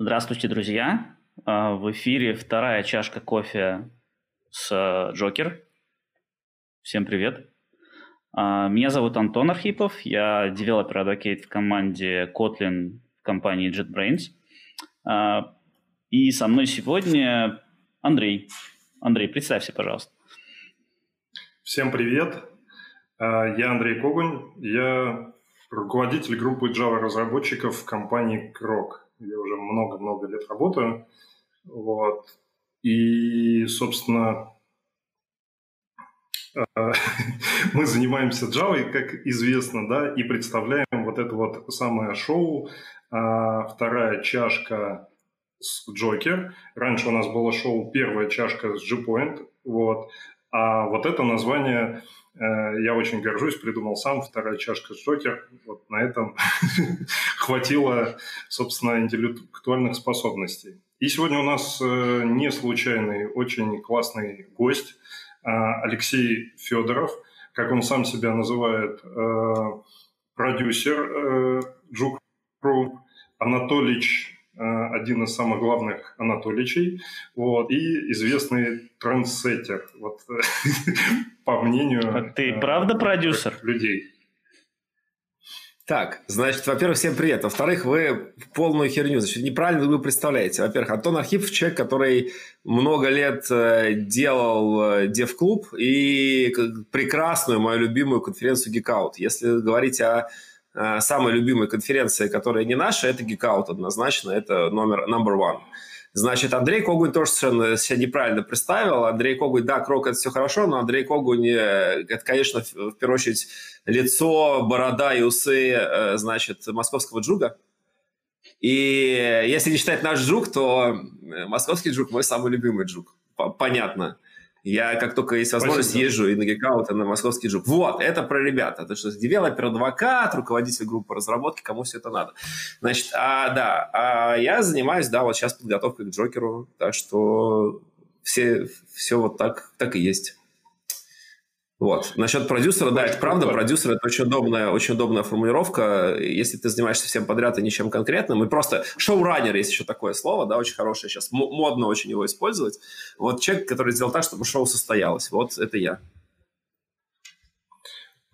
Здравствуйте, друзья. А, в эфире вторая чашка кофе с э, Джокер. Всем привет. А, меня зовут Антон Архипов. Я девелопер Advocate в команде Kotlin в компании JetBrains. А, и со мной сегодня Андрей. Андрей, представься, пожалуйста. Всем привет. Я Андрей Когунь. Я руководитель группы Java разработчиков в компании Крок где уже много-много лет работаю. Вот. И, собственно, э, мы занимаемся Java, как известно, да, и представляем вот это вот самое шоу а, «Вторая чашка с Джокер». Раньше у нас было шоу «Первая чашка с G-Point», вот. А вот это название я очень горжусь, придумал сам, вторая чашка Джокер. Вот на этом хватило, собственно, интеллектуальных способностей. И сегодня у нас э, не случайный, очень классный гость а, Алексей Федоров, как он сам себя называет, э, продюсер Джукру, Анатолич один из самых главных Анатоличей, вот, и известный трендсеттер. Вот по мнению... А ты э, правда продюсер? Людей. Так, значит, во-первых, всем привет. Во-вторых, вы полную херню, значит, неправильно вы представляете. Во-первых, Антон Архипов человек, который много лет э, делал э, Дев-клуб и прекрасную, мою любимую конференцию Geekout. Если говорить о самой любимой конференции, которая не наша, это Geekout однозначно, это номер number one. Значит, Андрей Когунь тоже совершенно себя неправильно представил. Андрей Когунь, да, Крок – это все хорошо, но Андрей Когунь – это, конечно, в первую очередь лицо, борода и усы, э, значит, московского JUG а. И если не считать наш JUG, то э, московский джуг – мой самый любимый JUG. Понятно. Я как только есть возможность Спасибо. езжу и на GeekOUT, и на московский JUG. Вот, это про ребята. Это что, developer advocate, руководитель группы разработки, кому все это надо. Значит, а, да, а я занимаюсь, да, вот сейчас подготовкой к Джокеру, так что все, все вот так, так и есть. Вот. Насчет продюсера, да, это правда. Продюсер – это очень удобная, очень удобная формулировка. Если ты занимаешься всем подряд и ничем конкретным, и просто шоураннер, есть еще такое слово, да, очень хорошее сейчас, модно очень его использовать. Вот человек, который сделал так, чтобы шоу состоялось. Вот это я.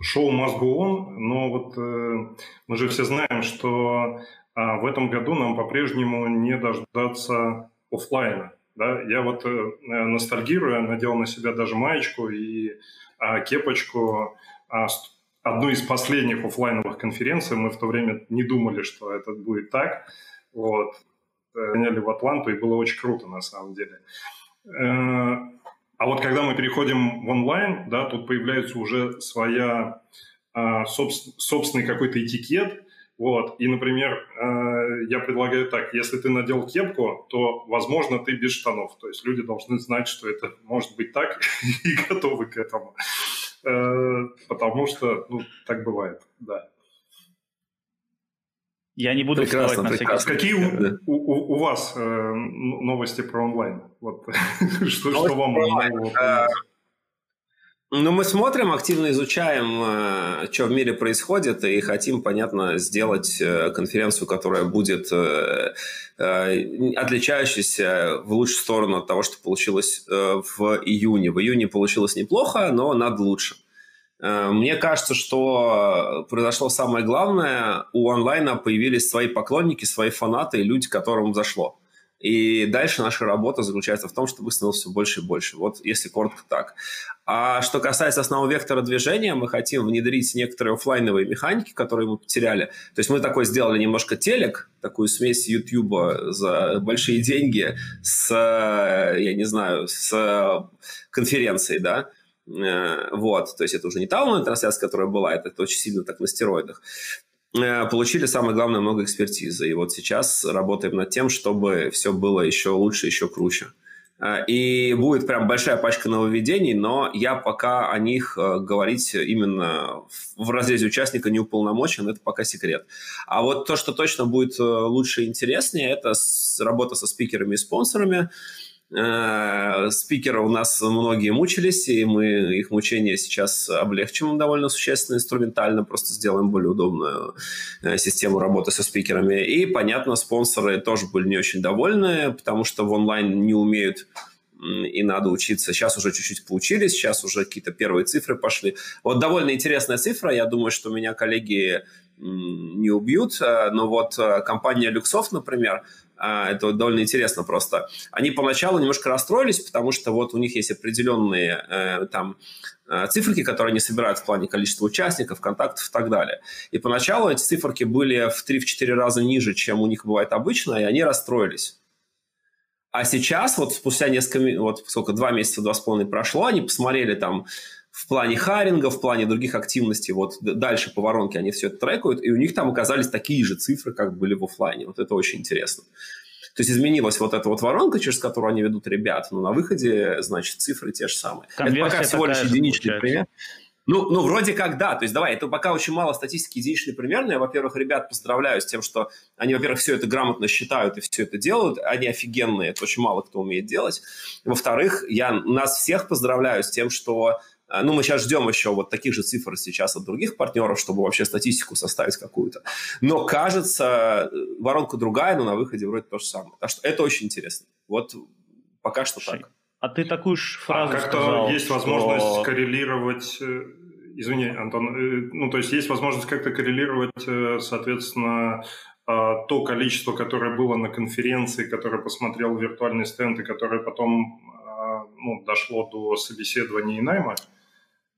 Шоу must go on, но вот э, мы же все знаем, что э, в этом году нам по-прежнему не дождаться офлайна. Да? Я вот э, ностальгирую, надел на себя даже маечку и кепочку. А, одну из последних офлайновых конференций мы в то время не думали, что это будет так. Вот. Гоняли в Атланту, и было очень круто на самом деле. Э, а вот когда мы переходим в онлайн, да, тут появляется уже своя а, собственный какой-то этикет, вот. И, например, э, я предлагаю так, если ты надел кепку, то, возможно, ты без штанов. То есть люди должны знать, что это может быть так, и готовы к этому. Э, потому что, ну, так бывает, да. Я не буду прекрасно, на прекрасно. Какие у, у, у вас э, новости про онлайн? Вот, что, что вам нового? Ну, мы смотрим, активно изучаем, э, что в мире происходит, и хотим, понятно, сделать э, конференцию, которая будет э, отличающейся в лучшую сторону от того, что получилось в июне. В июне получилось неплохо, но надо лучше. Мне кажется, что произошло самое главное. У онлайна появились свои поклонники, свои фанаты и люди, которым зашло. И дальше наша работа заключается в том, чтобы становилось все больше и больше. Вот если коротко так. А что касается основного вектора движения, мы хотим внедрить некоторые офлайновые механики, которые мы потеряли. То есть мы такой сделали немножко телек, такую смесь YouTube за большие деньги с, я не знаю, с конференцией, да, э, вот, то есть это уже не та трансляция, которая была, это очень сильно так на стероидах. Э, получили, самое главное, много экспертизы. И вот сейчас работаем над тем, чтобы все было еще лучше, еще круче. Э, и будет прям большая пачка нововведений, но я пока о них э, говорить именно в разрезе участника не уполномочен, это пока секрет. А вот то, что точно будет лучше и интереснее, это работа со спикерами и спонсорами. Э, спикеры у нас многие мучились, и мы их мучения сейчас облегчим довольно существенно, инструментально, просто сделаем более удобную э, систему работы со спикерами. И, понятно, спонсоры тоже были не очень довольны, потому что в онлайн не умеют и надо учиться. Сейчас уже чуть-чуть поучились, сейчас уже какие-то первые цифры пошли. Вот довольно интересная цифра, я думаю, что меня коллеги не убьют, э, но вот компания Люксофт, например, это довольно интересно просто. Они поначалу немножко расстроились, потому что вот у них есть определенные э, там э, циферки, которые они собирают в плане количества участников, контактов и так далее. И поначалу эти циферки были в 3-4 раза ниже, чем у них бывает обычно, и они расстроились. А сейчас, вот спустя несколько, вот сколько, два месяца, два с половиной прошло, они посмотрели там в плане харинга, в плане других активностей, вот дальше по воронке они все это трекают, и у них там оказались такие же цифры, как были в офлайне. Вот это очень интересно. То есть изменилась вот эта вот воронка, через которую они ведут ребят, но на выходе, значит, цифры те же самые. Конверсия это пока всего лишь единичный пример. Ну, ну, вроде как да. То есть, давай, это пока очень мало статистики единичный пример, но я, во-первых, ребят поздравляю с тем, что они, во-первых, все это грамотно считают и все это делают. Они офигенные, это очень мало кто умеет делать. Во-вторых, я нас всех поздравляю с тем, что ну, мы сейчас ждем еще вот таких же цифр сейчас от других партнеров, чтобы вообще статистику составить какую-то. Но кажется, воронка другая, но на выходе вроде то же самое. Так что это очень интересно. Вот пока что так. А ты такую же фразу а как-то сказал, есть что... возможность коррелировать... Э, извини, Антон. Э, ну, то есть есть возможность как-то коррелировать, э, соответственно, а, то количество, которое было на конференции, которое посмотрел виртуальный стенд и которое потом а, ну, дошло до собеседования и найма?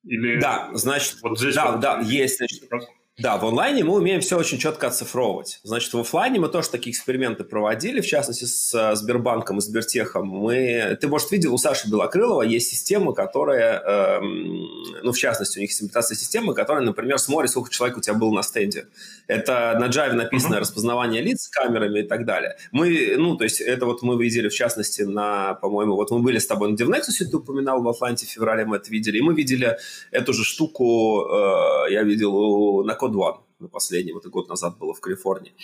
Или да, значит, вот здесь да, вот... да, есть. Значит, да, в онлайне мы умеем все очень четко оцифровывать. Значит, в офлайне мы тоже такие эксперименты проводили, в частности, с э, Сбербанком и Сбертехом. Мы, ты, может, видел, у Саши Белокрылова есть система, которая, э, ну, в частности, у них есть имитация системы, которая, например, смотрит, сколько человек у тебя было на стенде. Это на Java написанное uh-huh. распознавание лиц с камерами и так далее. Мы, ну, то есть, это вот мы видели, в частности, на, по-моему, вот мы были с тобой на DevNexus, ты упоминал, в Атланте в феврале мы это видели, и мы видели эту же штуку, э, я видел на pod one. На последнем, это год назад было в Калифорнии.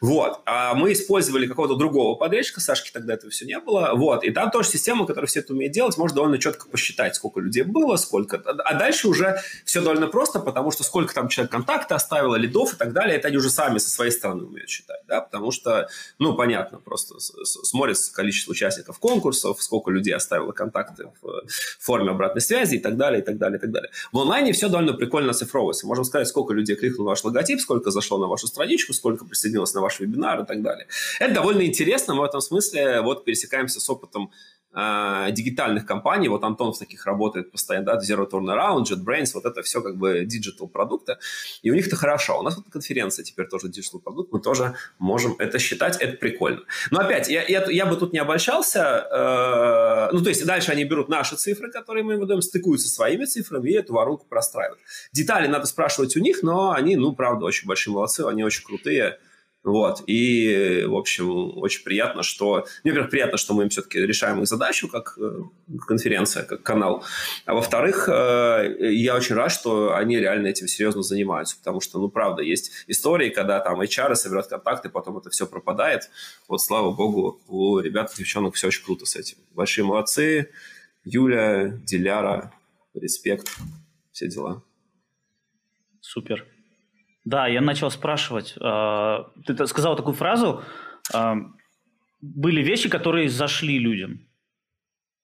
Вот. А мы использовали какого-то другого подрядчика, Сашки тогда этого все не было. Вот. И там тоже система, которая все это умеет делать, может довольно четко посчитать, сколько людей было, сколько... А дальше уже все довольно просто, потому что сколько там человек контакта оставил, лидов и так далее, это они уже сами со своей стороны умеют считать, да, потому что, ну, понятно, просто смотрят количество участников конкурсов, сколько людей оставило контакты в форме обратной связи и так далее, и так далее, и так далее. В онлайне все довольно прикольно оцифровывается. Можем сказать, сколько людей кликнуло ваш логотип, сколько зашло на вашу страничку, сколько присоединилось на ваш вебинар и так далее. Это довольно интересно, мы в этом смысле вот пересекаемся с опытом э, дигитальных компаний. Вот Антон в таких работает постоянно, да, Zero Turnaround, JetBrains, вот это все как бы digital продукты. И у них это хорошо. У нас вот конференция теперь тоже digital продукт, мы тоже можем это считать, это прикольно. Но опять, я, я, я бы тут не обольщался. Э, ну, то есть дальше они берут наши цифры, которые мы им выдаем, стыкуются со своими цифрами и эту воронку простраивают. Детали надо спрашивать у них, но они, ну, правда, очень большие молодцы, они очень крутые. Вот. И, в общем, очень приятно, что... Мне, во-первых, приятно, что мы им все-таки решаем их задачу, как э, конференция, как канал. А во-вторых, э, я очень рад, что они реально этим серьезно занимаются, потому что, ну, правда, есть истории, когда там HR собирают контакты, потом это все пропадает. Вот, слава богу, у ребят, девчонок все очень круто с этим. Большие молодцы. Юля, Диляра, респект, все дела. Супер. Да, я начал спрашивать. А, ты сказал такую фразу. А, были вещи, которые зашли людям.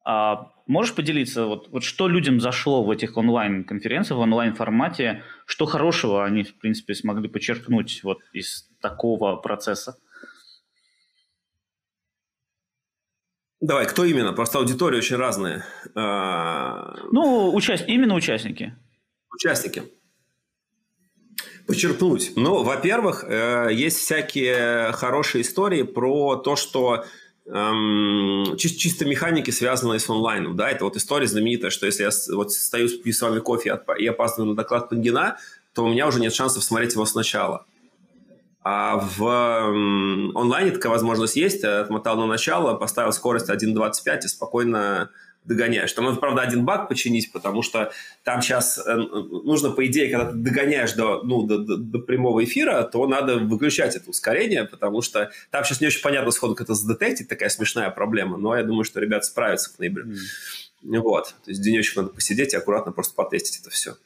А можешь поделиться, вот, вот что людям зашло в этих онлайн-конференциях, в онлайн-формате, что хорошего они, в принципе, смогли подчеркнуть вот из такого процесса? Давай, кто именно? Просто аудитория очень разная. Ну, участ... именно участники. Участники. Почерпнуть. Ну, во-первых, э, есть всякие хорошие истории про то, что эм, чисто, чисто механики, связанные с онлайном. Да? Это вот история знаменитая, что если я вот стою, пью с вами кофе и опаздываю на доклад Пангина, то у меня уже нет шансов смотреть его сначала. А в онлайне такая возможность есть. Отмотал на начало, поставил скорость 1.25 и спокойно догоняешь. Там надо, правда, один баг починить, потому что там сейчас э, нужно, по идее, когда ты догоняешь до, ну, до, до, до прямого эфира, то надо выключать это ускорение, потому что там сейчас не очень понятно сходу, как это задетектить, такая смешная проблема, но я думаю, что ребята справятся к ноябрю. Mm. Вот. То есть денечек надо посидеть и аккуратно просто потестить это все.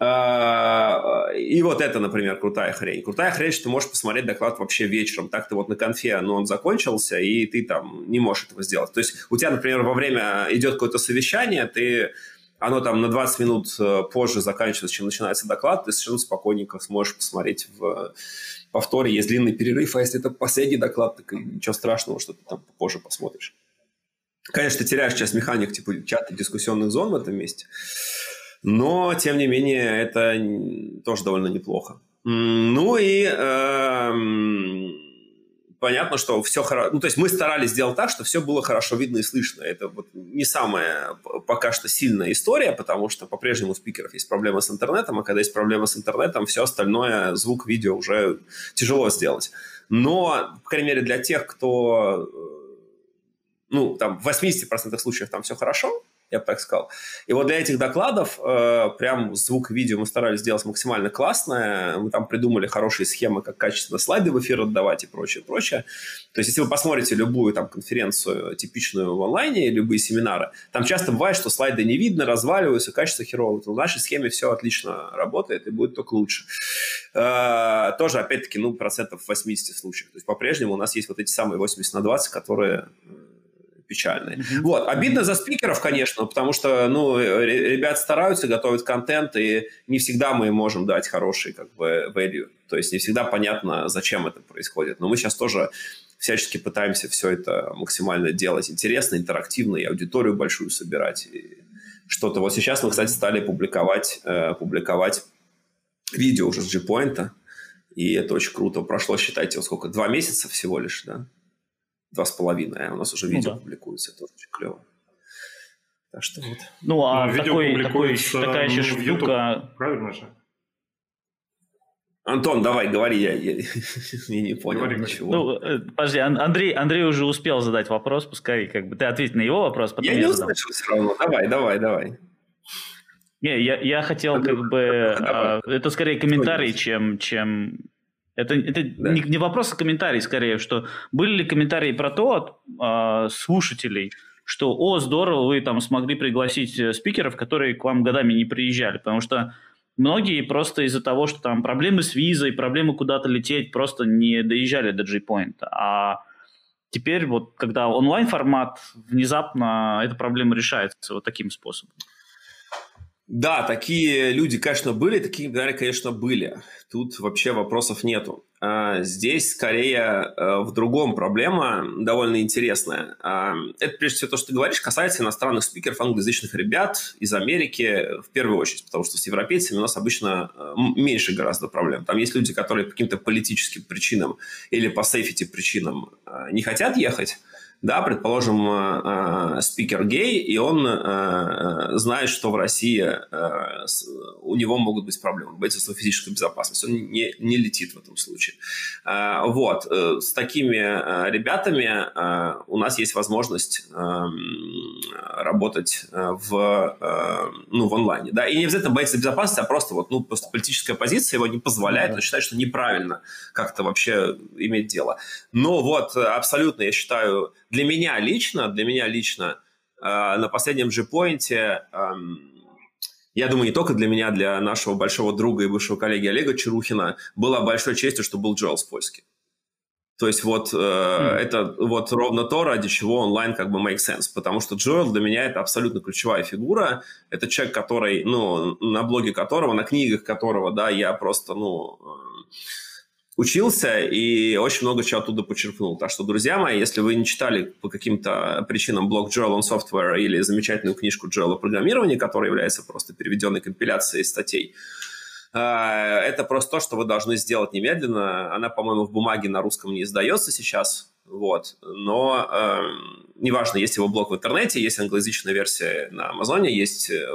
А, и вот это, например, крутая хрень. Крутая хрень, что ты можешь посмотреть доклад вообще вечером. Так ты вот на конфе, но он закончился, и ты там не можешь этого сделать. То есть у тебя, например, во время идет какое-то совещание, ты оно там на 20 минут э, позже заканчивается, чем начинается доклад, ты совершенно спокойненько сможешь посмотреть в повторе. Есть длинный перерыв, а если это последний доклад, так ничего страшного, что ты там позже посмотришь. Конечно, ты теряешь сейчас механик типа чата дискуссионных зон в этом месте. Но, тем не менее, это тоже довольно неплохо. Ну и э, понятно, что все хорошо. Ну, то есть мы старались сделать так, что все было хорошо видно и слышно. Это вот не самая пока что сильная история, потому что по-прежнему у спикеров есть проблемы с интернетом, а когда есть проблемы с интернетом, все остальное, звук, видео уже тяжело сделать. Но, по крайней мере, для тех, кто ну, там, в 80% случаев там все хорошо, я бы так сказал. И вот для этих докладов э, прям звук и видео мы старались сделать максимально классное. Мы там придумали хорошие схемы, как качественно слайды в эфир отдавать и прочее, прочее. То есть, если вы посмотрите любую там конференцию типичную в онлайне, любые семинары, там часто бывает, что слайды не видно, разваливаются, качество херово. В нашей схеме все отлично работает и будет только лучше. Э, тоже, опять-таки, ну, процентов 80 случаев. То есть, по-прежнему у нас есть вот эти самые 80 на 20, которые печальные. Mm-hmm. Вот. Обидно за спикеров, конечно, потому что, ну, ребят стараются, готовят контент, и не всегда мы можем дать хороший, как бы, value. То есть не всегда понятно, зачем это происходит. Но мы сейчас тоже всячески пытаемся все это максимально делать интересно, интерактивно, и аудиторию большую собирать, и что-то. Вот сейчас мы, кстати, стали публиковать, э, публиковать видео уже с G-Point, и это очень круто. Прошло, считайте, сколько, два месяца всего лишь, да? Два с половиной, а у нас уже ну видео ну, да. публикуется, это очень клево. Так что вот. Ну, а ну, такой, такой, такая еще штука... Правильно же? Антон, давай, говори, я, я, я не понял говори, ничего. Ну, э, подожди, Андрей, Андрей уже успел задать вопрос, пускай как бы ты ответь на его вопрос, потом я, я не услышал все равно, давай, давай, давай. Не, я, я хотел как бы... Давай. А, это скорее комментарий, чем, чем это, это да. не, не вопрос, а комментарий скорее, что были ли комментарии про то от э, слушателей, что «О, здорово, вы там смогли пригласить э, спикеров, которые к вам годами не приезжали», потому что многие просто из-за того, что там проблемы с визой, проблемы куда-то лететь, просто не доезжали до G-Point. А теперь вот, когда онлайн-формат, внезапно эта проблема решается вот таким способом. Да, такие люди, конечно, были, такие комментарии, конечно, были. Тут вообще вопросов нету. А здесь скорее э, в другом проблема, довольно интересная. А, это, прежде всего, то, что ты говоришь, касается иностранных спикеров, англоязычных ребят из Америки в первую очередь, потому что с европейцами у нас обычно э, меньше гораздо проблем. Там есть люди, которые по каким-то политическим причинам или по сейфити причинам э, не хотят ехать, да, предположим, э, э, спикер гей, и он э, знает, что в России у него могут быть проблемы, боится своей физической безопасности, он не, не летит в этом случае. Вот, с такими ребятами у нас есть возможность работать в, ну, в онлайне, да, и не обязательно боится безопасности, а просто вот, ну, просто политическая позиция его не позволяет, он считает, что неправильно как-то вообще иметь дело. Но вот абсолютно, я считаю, для меня лично, для меня лично э, на последнем же поинте, э, я думаю, не только для меня, для нашего большого друга и бывшего коллеги Олега Чарухина, было большой честью, что был Джоэл Спольский. То есть вот э, mm. это вот ровно то, ради чего онлайн как бы make sense, потому что Джоэл для меня это абсолютно ключевая фигура. Это человек, который, ну, на блоге которого, на книгах которого, да, я просто, ну, э, учился и очень много чего оттуда почерпнул. Так что, друзья мои, если вы не читали по каким-то причинам блог Joel on Software или замечательную книжку Joel о программировании, которая является просто переведенной компиляцией статей, э, это просто то, что вы должны сделать немедленно. Она, по-моему, в бумаге на русском не издается сейчас. Вот. Но э, неважно, есть его блог в интернете, есть англоязычная версия на Амазоне, есть э,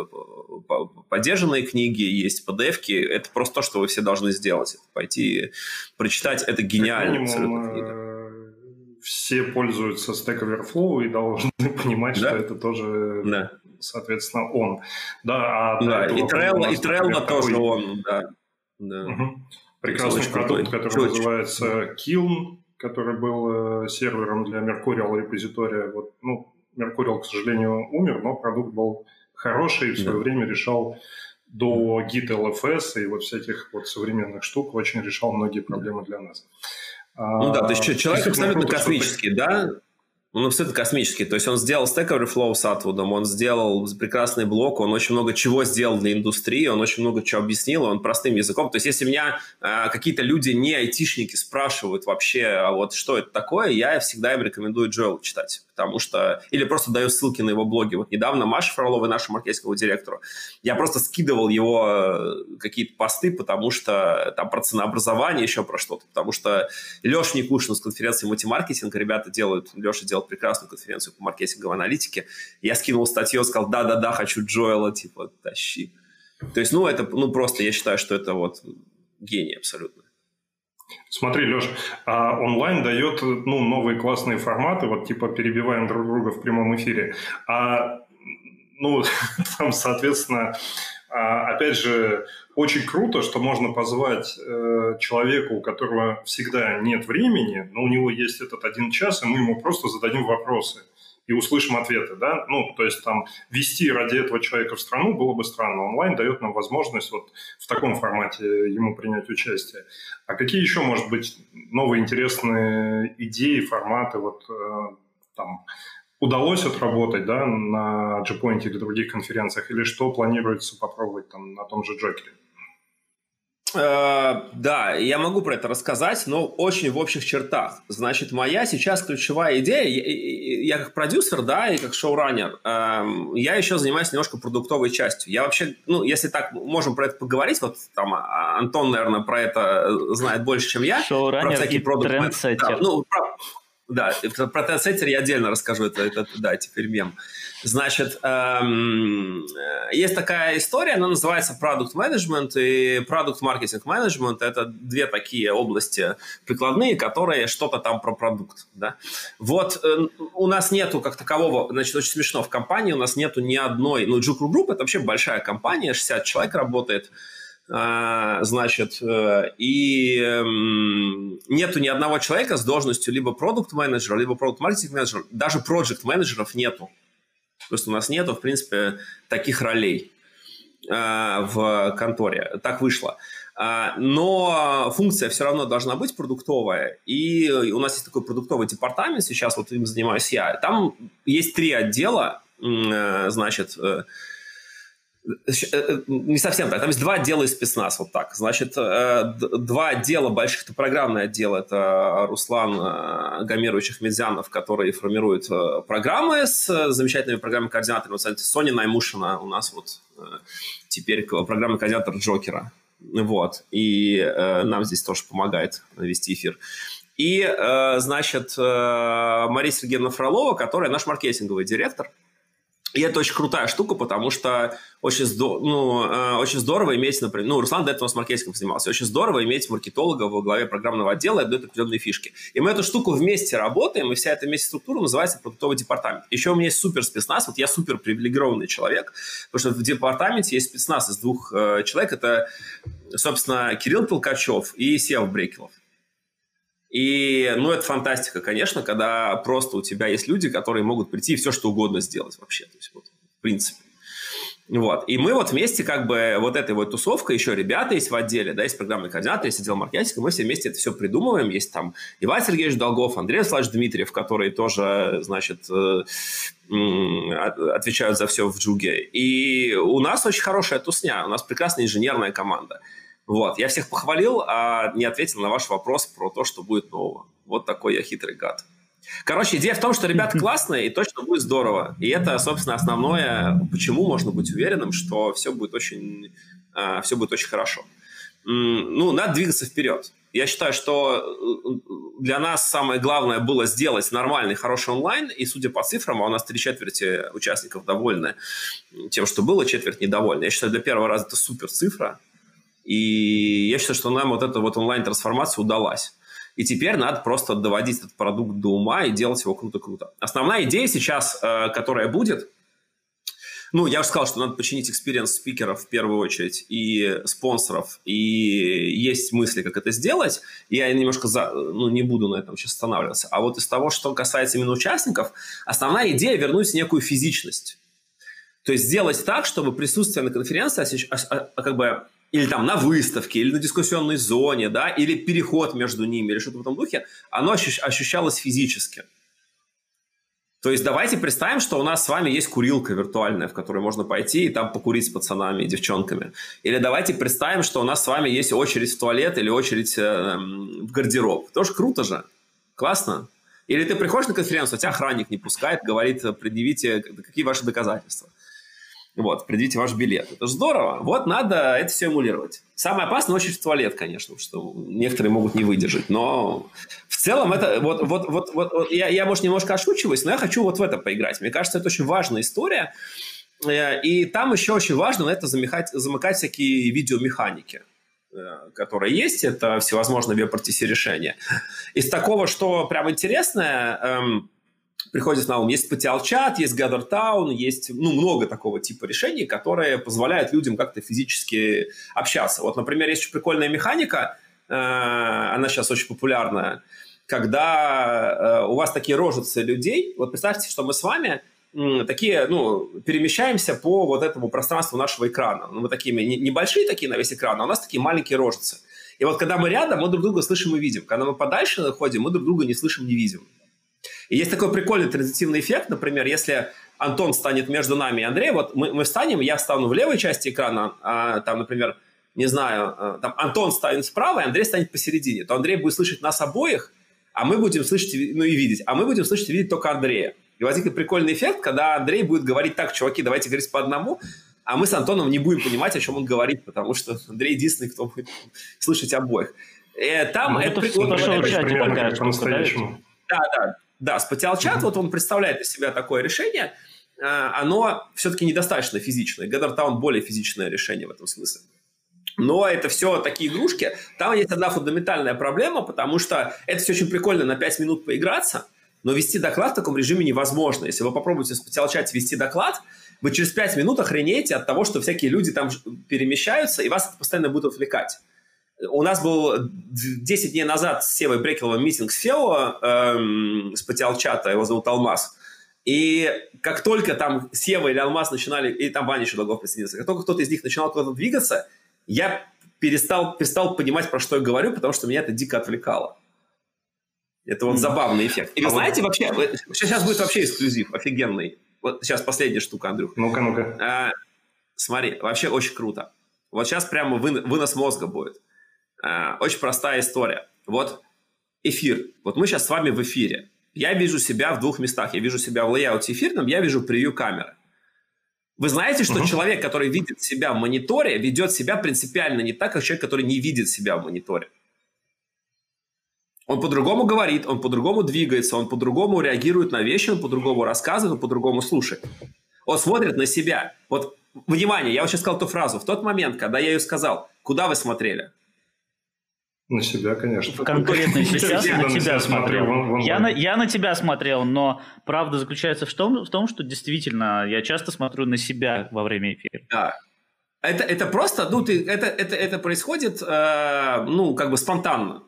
поддержанные книги, есть PDF-ки. Это просто то, что вы все должны сделать. Пойти прочитать. Это гениально. Минимум, э, все пользуются Stack Overflow и должны понимать, да? что это тоже, да. соответственно, он. Да, а да и Trello, и Trello тоже такой... он, да. да. Угу. Прекрасный продукт, крутой. который Очень. называется Kiln, который был э, сервером для Mercurial репозитория. Вот, ну, Mercurial, к сожалению, умер, но продукт был хороший и в свое да. время решал до Git LFS и вот всяких вот современных штук очень решал многие проблемы для нас. Ну да, то есть а, человек абсолютно космический, да? Он абсолютно космический. То есть он сделал Stack Overflow с Atwood, он сделал прекрасный блок, он очень много чего сделал для индустрии, он очень много чего объяснил, он простым языком. То есть если меня э, какие-то люди, не айтишники, спрашивают вообще, а вот что это такое, я всегда им рекомендую Джоэл читать потому что... Или просто даю ссылки на его блоги. Вот недавно Маша Фролова, нашему маркетинговому директору, я просто скидывал его э, какие-то посты, потому что там про ценообразование, еще про что-то, потому что Леша Никушин с конференции мультимаркетинга, ребята делают, Леша делает прекрасную конференцию по маркетинговой аналитике, я скинул статью, сказал, да-да-да, хочу Джоэла, типа, тащи. То есть, ну, это, ну, просто я считаю, что это вот гений абсолютно. Смотри, Леш, а онлайн дает ну, новые классные форматы, вот типа перебиваем друг друга в прямом эфире. А ну, там, соответственно, а, опять же, очень круто, что можно позвать э, человека, у которого всегда нет времени, но у него есть этот один час, и мы ему просто зададим вопросы и услышим ответы, да, ну, то есть там вести ради этого человека в страну было бы странно. Онлайн дает нам возможность вот в таком формате ему принять участие. А какие еще, может быть, новые интересные идеи, форматы, вот э, там удалось отработать, да, на Gpoint или других конференциях, или что планируется попробовать там на том же Джокере? Э, да, я могу про это рассказать, но очень в общих чертах. Значит, моя сейчас ключевая идея, я, я как продюсер, да, и как шоураннер, эм, я еще занимаюсь немножко продуктовой частью. Я вообще, ну, если так можем про это поговорить, вот там а, Антон, наверное, про это знает больше, чем я. Шоураннер про всякие продукты. Да, ну, про, да, про трендсеттер я отдельно расскажу, это, это да, теперь мем. Значит, эм, есть такая история, она называется Product Management и Product Marketing Management. Это две такие области прикладные, которые что-то там про продукт. Да? Вот э, у нас нету как такового, значит, очень смешно, в компании у нас нету ни одной, ну, Juku Group это вообще большая компания, 60 человек работает, э, значит, э, и эм, нету ни одного человека с должностью либо продукт менеджера, либо продукт маркетинг менеджера, даже проект менеджеров нету. Просто у нас нету, в принципе, таких ролей э, в конторе. Так вышло. А, но функция все равно должна быть продуктовая. И у нас есть такой продуктовый департамент, сейчас вот им занимаюсь я. Там есть три отдела, э, значит, э, не совсем так. Там есть два отдела из спецназ, вот так. Значит, э, два отдела больших, это программное отдел, это Руслан Гамерович Ахмедзянов, который формирует программы с замечательными программными координаторами. Вот, Соня Наймушина у нас вот теперь программный координатор Джокера. Вот. И нам здесь тоже помогает вести эфир. И, значит, Мария Сергеевна Фролова, которая наш маркетинговый директор – и это очень крутая штука, потому что очень, здо- ну, э, очень здорово иметь, например, ну, Руслан до этого с маркетингом занимался, очень здорово иметь маркетолога во главе программного отдела и дает определенные фишки. И мы эту штуку вместе работаем, и вся эта вместе структура называется продуктовый департамент. Еще у меня есть супер спецназ, вот я супер привилегированный человек, потому что в департаменте есть спецназ из двух э, человек, это, собственно, Кирилл Толкачев и Сев Брекелов. И, ну, это фантастика, конечно, когда просто у тебя есть люди, которые могут прийти и все, что угодно сделать вообще. То есть, вот, в принципе. Вот. И мы вот вместе как бы вот этой вот тусовкой, еще ребята есть в отделе, да, есть программный координатор, есть отдел маркетинга, мы все вместе это все придумываем. Есть там Иван Сергеевич Долгов, Андрей Владимирович Дмитриев, которые тоже, значит, э, отвечают за все в Джуге. И у нас очень хорошая тусня, у нас прекрасная инженерная команда. Вот, я всех похвалил, а не ответил на ваш вопрос про то, что будет нового. Вот такой я хитрый гад. Короче, идея в том, что ребята классные и точно будет здорово. И это, собственно, основное, почему можно быть уверенным, что все будет очень, а, все будет очень хорошо. Ну, надо двигаться вперед. Я считаю, что э, для нас самое главное было сделать нормальный, хороший онлайн, и судя по цифрам, а у нас три четверти участников довольны тем, что было, четверть недовольны. Я считаю, для первого раза это супер цифра, и я считаю, что нам вот эта вот онлайн-трансформация удалась. И теперь надо просто доводить этот продукт до ума и делать его круто-круто. Основная идея сейчас, э, которая будет, ну, я уже сказал, что надо починить experience спикеров в первую очередь и спонсоров, и есть мысли, как это сделать. Я немножко за, ну, не буду на этом сейчас останавливаться. А вот из того, что касается именно участников, основная идея вернуть некую физичность. То есть сделать так, чтобы присутствие на конференции как бы или там на выставке, или на дискуссионной зоне, да, или переход между ними, или что-то в этом духе, оно ощущалось физически. То есть давайте представим, что у нас с вами есть курилка виртуальная, в которую можно пойти и там покурить с пацанами и девчонками. Или давайте представим, что у нас с вами есть очередь в туалет или очередь э, в гардероб. Тоже круто же. Классно. Или ты приходишь на конференцию, а тебя охранник не пускает, говорит, предъявите, какие ваши доказательства. Вот, придите ваш билет. Это здорово. Вот надо это все эмулировать. Самое опасное очередь в туалет, конечно, что некоторые могут не выдержать. Но в целом это вот, вот, вот, вот, я, я, может, немножко ошучиваюсь, но я хочу вот в это поиграть. Мне кажется, это очень важная история. Э, и там еще очень важно на это замыкать, замыкать всякие видеомеханики э, которые есть, это всевозможные веб-RTC решения. Из такого, что прям интересное, эм, приходит на ум. Есть PTL-чат, есть Town, есть ну, много такого типа решений, которые позволяют людям как-то физически общаться. Вот, например, есть очень прикольная механика, э, она сейчас очень популярная, когда э, у вас такие рожицы людей, вот представьте, что мы с вами такие, ну, перемещаемся по вот этому пространству нашего экрана. Ну, мы такие небольшие такие на весь экран, а у нас такие маленькие рожицы. И вот когда мы рядом, мы друг друга слышим и видим. Когда мы подальше находим, мы друг друга не слышим, не видим. И есть такой прикольный транзитивный эффект, например, если Антон станет между нами и Андреем, вот мы, мы встанем, я встану в левой части экрана, а, там, например, не знаю, а, там Антон станет справа, и Андрей станет посередине, то Андрей будет слышать нас обоих, а мы будем слышать, ну и видеть, а мы будем слышать и видеть только Андрея. И возникнет прикольный эффект, когда Андрей будет говорить так, чуваки, давайте говорить по одному, а мы с Антоном не будем понимать, о чем он говорит, потому что Андрей единственный, кто будет слышать обоих. И э, там ну, это, это прикольно. Это, это, это, это, по-настоящему. Да, да. Да, Spatial вот он представляет из себя такое решение, а, оно все-таки недостаточно физичное. Town более физичное решение в этом смысле. Но это все такие игрушки. Там есть одна фундаментальная проблема, потому что это все очень прикольно на 5 минут поиграться, но вести доклад в таком режиме невозможно. Если вы попробуете в специал-чате вести доклад, вы через 5 минут охренеете от того, что всякие люди там перемещаются, и вас это постоянно будет отвлекать. У нас был 10 дней назад с Севой Брекеловым митинг с Фео, эм, с чата, его зовут Алмаз. И как только там Сева или Алмаз начинали, и там Ваня еще долго присоединился, как только кто-то из них начинал куда-то двигаться, я перестал, перестал понимать, про что я говорю, потому что меня это дико отвлекало. Это вот забавный эффект. И вы а знаете, вот... вообще, сейчас будет вообще эксклюзив, офигенный. Вот сейчас последняя штука, Андрюх. Ну-ка, ну-ка. А, смотри, вообще очень круто. Вот сейчас прямо вынос мозга будет. Э, очень простая история. Вот эфир. Вот мы сейчас с вами в эфире. Я вижу себя в двух местах. Я вижу себя в лейауте эфирном, я вижу превью камеры. Вы знаете, что uh-huh. человек, который видит себя в мониторе, ведет себя принципиально не так, как человек, который не видит себя в мониторе. Он по-другому говорит, он по-другому двигается, он по-другому реагирует на вещи, он по-другому рассказывает, он по-другому слушает. Он смотрит на себя. Вот, внимание, я вот сейчас сказал ту фразу. В тот момент, когда я ее сказал, куда вы смотрели? На себя, конечно. Конкретно сейчас на тебя смотрел. Я на, я на тебя смотрел, но правда заключается в том, в том, что действительно я часто смотрю на себя во время эфира. Да. Это, это просто, ну, ты, это, это, это происходит, э, ну, как бы спонтанно.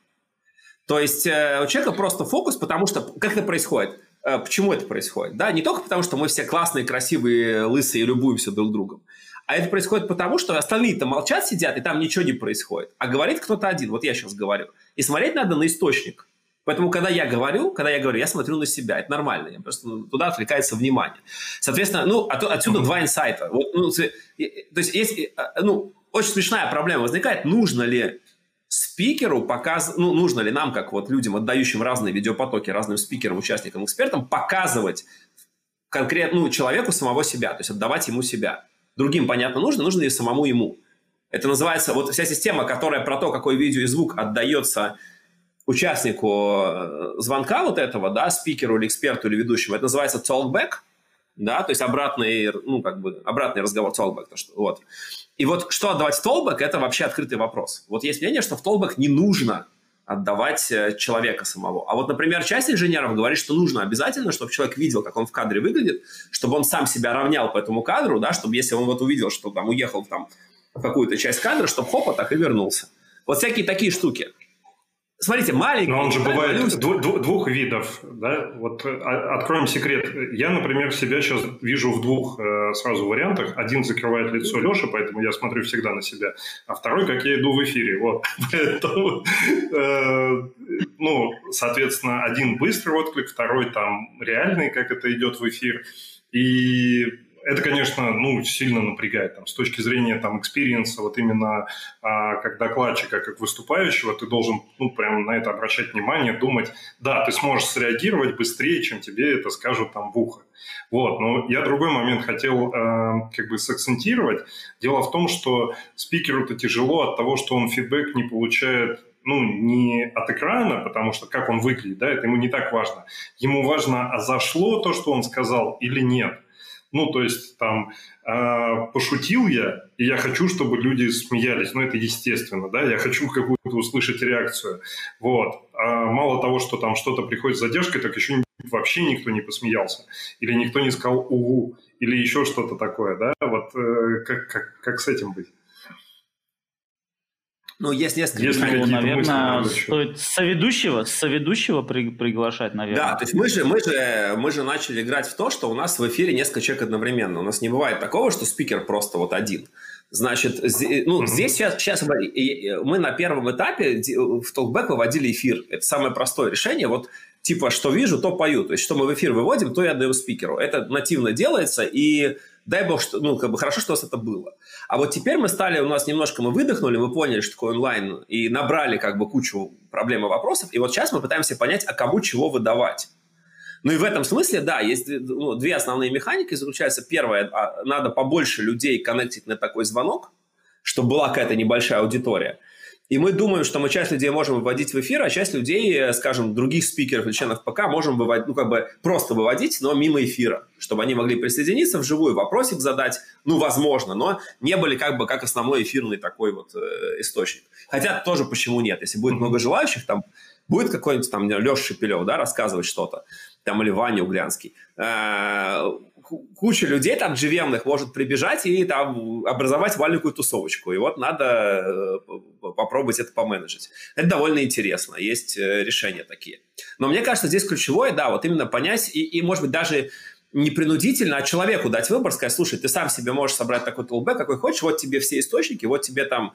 То есть э, у человека просто фокус, потому что, как это происходит? Э, почему это происходит? Да, не только потому, что мы все классные, красивые, лысые и любуемся друг другом, а это происходит потому, что остальные-то молчат, сидят, и там ничего не происходит. А говорит кто-то один. Вот я сейчас говорю. И смотреть надо на источник. Поэтому, когда я говорю, когда я говорю, я смотрю на себя, это нормально, я просто ну, туда отвлекается внимание. Соответственно, ну, от, отсюда два инсайта. Вот, ну, то есть, есть, э, ну, очень смешная проблема возникает, нужно ли спикеру показывать, ну, нужно ли нам, как вот людям, отдающим разные видеопотоки разным спикерам, участникам, экспертам, показывать конкретно, ну, человеку самого себя, то есть отдавать ему себя другим, понятно, нужно, нужно и самому ему. Это называется, вот вся система, которая про то, какой видео и звук отдается участнику э, звонка вот этого, да, спикеру или эксперту или ведущему, это называется talkback, да, то есть обратный, ну, как бы, обратный разговор, talkback, то, что, вот. И вот что отдавать в talkback, это вообще открытый вопрос. Вот есть мнение, что в talkback не нужно отдавать э, человека самого. А вот, например, часть инженеров говорит, что нужно обязательно, чтобы человек видел, как он в кадре выглядит, чтобы он сам себя равнял по этому кадру, да, чтобы если он вот увидел, что там уехал там, в какую-то часть кадра, чтобы хопа так и вернулся. Вот всякие такие штуки. Смотрите, маленький... Но он же бывает двух, двух видов, да? Вот э, откроем секрет. Я, например, себя сейчас вижу в двух э, сразу вариантах. Один закрывает лицо Леши, поэтому я смотрю всегда на себя. А второй, как я иду в эфире. Вот. Поэтому, э, ну, соответственно, один быстрый отклик, второй там реальный, как это идет в эфир. И это, конечно, ну, сильно напрягает. Там, с точки зрения там, experience а, вот именно а, как докладчика, как выступающего, ты должен ну, прям на это обращать внимание, думать, да, ты сможешь среагировать быстрее, чем тебе это скажут там в ухо. Вот, но я другой момент хотел э, как бы сакцентировать. Дело в том, что спикеру-то тяжело от того, что он фидбэк не получает ну, не от экрана, потому что как он выглядит, да, это ему не так важно. Ему важно, а зашло то, что он сказал или нет. Ну, то есть там э, пошутил я, и я хочу, чтобы люди смеялись. Ну, это естественно, да, я хочу какую-то услышать реакцию. Вот. А мало того, что там что-то приходит с задержкой, так еще вообще никто не посмеялся. Или никто не сказал «угу», или еще что-то такое, да. Вот э, как, как, как с этим быть? Ну, есть несколько... Если ну, наверное, стоит соведущего, соведущего при, приглашать, наверное. Да, то есть мы же, мы, же, мы же начали играть в то, что у нас в эфире несколько человек одновременно. У нас не бывает такого, что спикер просто вот один. Значит, ну, mm-hmm. здесь сейчас, сейчас мы на первом этапе в Talkback выводили эфир. Это самое простое решение. Вот типа, что вижу, то пою. То есть, что мы в эфир выводим, то я отдаю спикеру. Это нативно делается, и дай бог, что, ну, как бы хорошо, что у нас это было. А вот теперь мы стали, у нас немножко мы выдохнули, мы поняли, что такое онлайн, и набрали как бы кучу проблем и вопросов, и вот сейчас мы пытаемся понять, а кому чего выдавать. Ну и в этом смысле, да, есть ну, две основные механики. Заключается, первое, а, надо побольше людей коннектить на такой звонок, чтобы была какая-то небольшая аудитория. И мы думаем, что мы часть людей можем выводить в эфир, а часть людей, э, скажем, других спикеров или членов ПК можем выводить, ну, как бы просто выводить, но мимо эфира, чтобы они могли присоединиться вживую, вопросик задать, ну, возможно, но не были как бы как основной эфирный такой вот э, источник. Хотя тоже почему нет? Если будет много желающих, там будет какой-нибудь там Леша Шепелев, да, рассказывать что-то, там, или Ваня Углянский. Э, куча людей там gvm может прибежать и там образовать маленькую тусовочку. И вот надо э, попробовать это поменеджить. Это довольно интересно. Есть э, решения такие. Но мне кажется, здесь ключевое, да, вот именно понять и, и может быть, даже не принудительно, а человеку дать выбор, сказать, слушай, ты сам себе можешь собрать такой толбэк, какой хочешь, вот тебе все источники, вот тебе там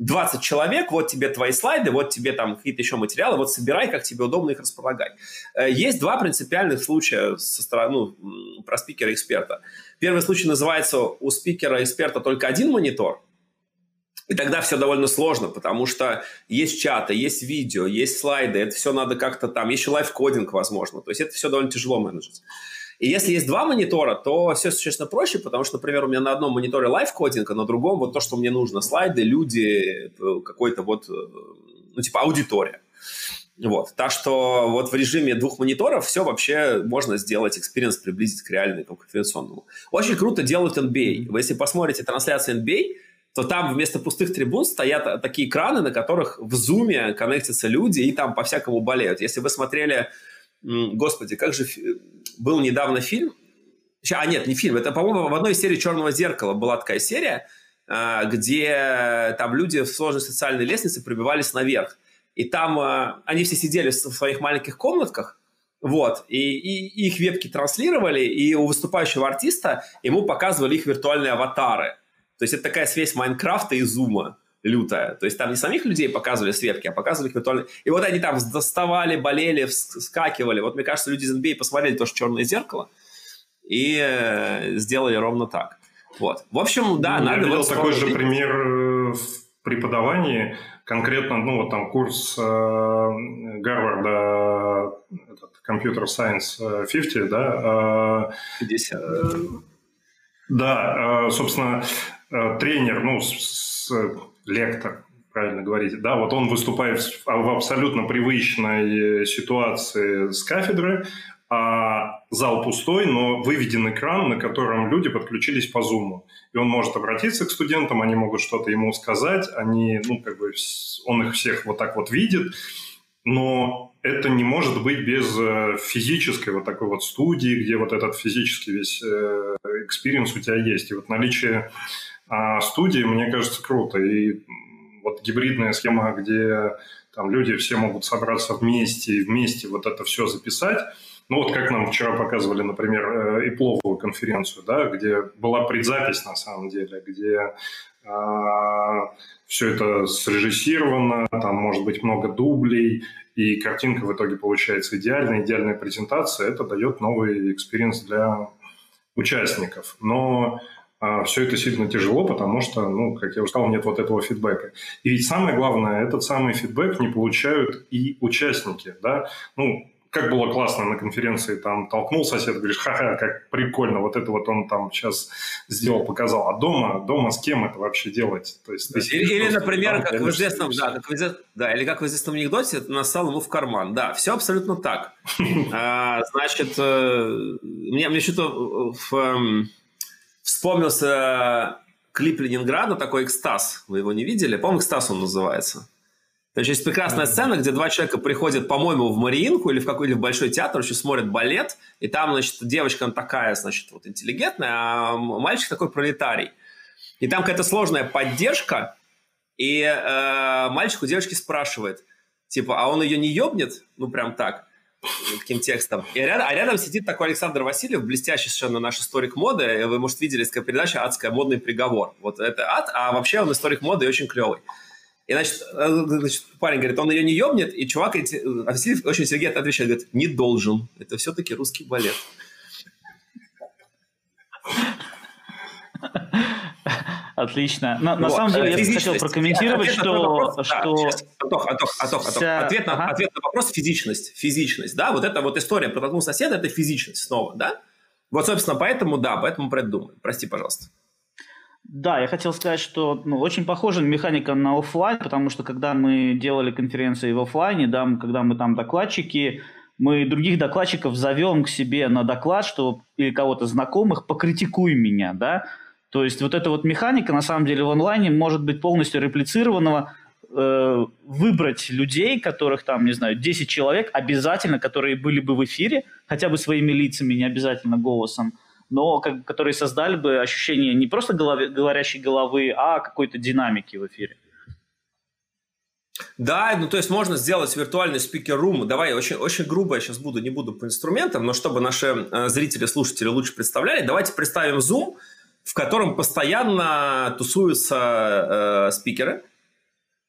20 человек, вот тебе твои слайды, вот тебе там какие-то еще материалы, вот собирай, как тебе удобно их располагать. Э, есть два принципиальных случая со стороны, ну, про спикера-эксперта. Первый случай называется у спикера-эксперта только один монитор, и тогда все довольно сложно, потому что есть чаты, есть видео, есть слайды, это все надо как-то там, еще live coding возможно, то есть это все довольно тяжело менеджить. И если есть два монитора, то все существенно проще, потому что, например, у меня на одном мониторе live coding, а на другом вот то, что мне нужно, слайды, люди, какой-то вот, э, ну, типа аудитория. Вот. Так что вот в режиме двух мониторов все вообще можно сделать, experience приблизить к реальному конференционному. Очень круто делают NBA. Вы если посмотрите трансляцию NBA, то там вместо пустых трибун стоят такие экраны, на которых в зуме коннектятся люди и там по-всякому болеют. Если вы смотрели, господи, как же был недавно фильм, а нет, не фильм, это, по-моему, в одной из серий «Черного зеркала» была такая серия, а, где там люди в сложной социальной лестнице пробивались наверх. И там а, они все сидели в своих маленьких комнатках, вот, и, и их вебки транслировали, и у выступающего артиста ему показывали их виртуальные аватары. То есть это такая связь Майнкрафта и Зума лютая. То есть там не самих людей показывали с а показывали их виртуально. И вот они там доставали, болели, вскакивали. Вот мне кажется, люди из NBA посмотрели тоже «Черное зеркало» и э, сделали ровно так. Вот. В общем, да, ну, надо... Я видел такой же пример э, в преподавании. Конкретно, ну, вот там курс э, Гарварда, этот, Computer Science 50, э, да? Э, 50. Э, да, э, собственно, тренер, ну, с, с лектор, правильно говорите, да, вот он выступает в абсолютно привычной ситуации с кафедры, а зал пустой, но выведен экран, на котором люди подключились по Zoom. И он может обратиться к студентам, они могут что-то ему сказать, они, ну, как бы, он их всех вот так вот видит, но это не может быть без э, физической вот такой вот студии, где вот этот физический весь experience у тебя есть. И вот наличие а, студии, мне кажется, круто. И вот гибридная схема, где там люди все могут собраться вместе и вместе вот это все записать. Ну вот как нам вчера показывали, например, Apple овую конференцию, да, где была предзапись на самом деле, где а, все это срежиссировано, там может быть много дублей, и картинка в итоге получается идеальная, идеальная презентация, это дает новый experience для участников. Но а, все это сильно тяжело, потому что, ну, как я уже сказал, нет вот этого фидбэка. И ведь самое главное, этот самый фидбэк не получают и участники, да. Ну, как было классно на конференции, там толкнул сосед, говоришь, ха-ха, как прикольно, вот это вот он там сейчас сделал, показал. А дома, дома с кем это вообще делать? То есть, или, или например, как в известном, да, как в, да, или как в известном анекдоте, нассал ему в карман. Да, все абсолютно так. А, значит, э, мне, что-то эм, вспомнился клип Ленинграда, такой «Экстаз». Вы его не видели? По-моему, «Экстаз» он называется. То есть есть прекрасная сцена, где два человека приходят, по-моему, в Мариинку или в какой-то большой театр, еще смотрят балет, и там, значит, девочка она такая, значит, вот интеллигентная, а мальчик такой пролетарий. И там какая-то сложная поддержка, и э, мальчик у девочки спрашивает, типа, а он ее не ебнет? Ну, прям так, таким текстом. И рядом, а рядом сидит такой Александр Васильев, блестящий совершенно наш историк моды. Вы, может, видели такая передача «Адская модный приговор». Вот это ад, а вообще он историк моды и очень клевый. И, значит, э, значит, парень говорит, он ее не ебнет, и чувак, а Васильев очень сергеевно отвечает, говорит, не должен. Это все-таки русский балет. Отлично. На, вот. на самом деле, я хотел прокомментировать, ответ что... Вопрос, что... Да, Антох, Антох, Антох, Антох. Вся... Ответ, на, ага. ответ на вопрос – физичность. Физичность, да? Вот это вот история про толкнул соседа – это физичность снова, да? Вот, собственно, поэтому, да, поэтому про это думаю. Прости, пожалуйста. Да, я хотел сказать, что ну, очень похожа механика на офлайн, потому что когда мы делали конференции в офлайне, да, когда мы там докладчики, мы других докладчиков зовем к себе на доклад, что или кого-то знакомых, покритикуй меня, да. То есть вот эта вот механика на самом деле в онлайне может быть полностью реплицирована, э, выбрать людей, которых там, не знаю, 10 человек обязательно, которые были бы в эфире, хотя бы своими лицами, не обязательно голосом, но как, которые создали бы ощущение не просто голове, говорящей головы, а какой-то динамики в эфире. Да, ну то есть можно сделать виртуальный спикер-рум. Давай, очень, очень грубо я сейчас буду, не буду по инструментам, но чтобы наши э, зрители, слушатели лучше представляли, давайте представим Zoom, в котором постоянно тусуются э, спикеры.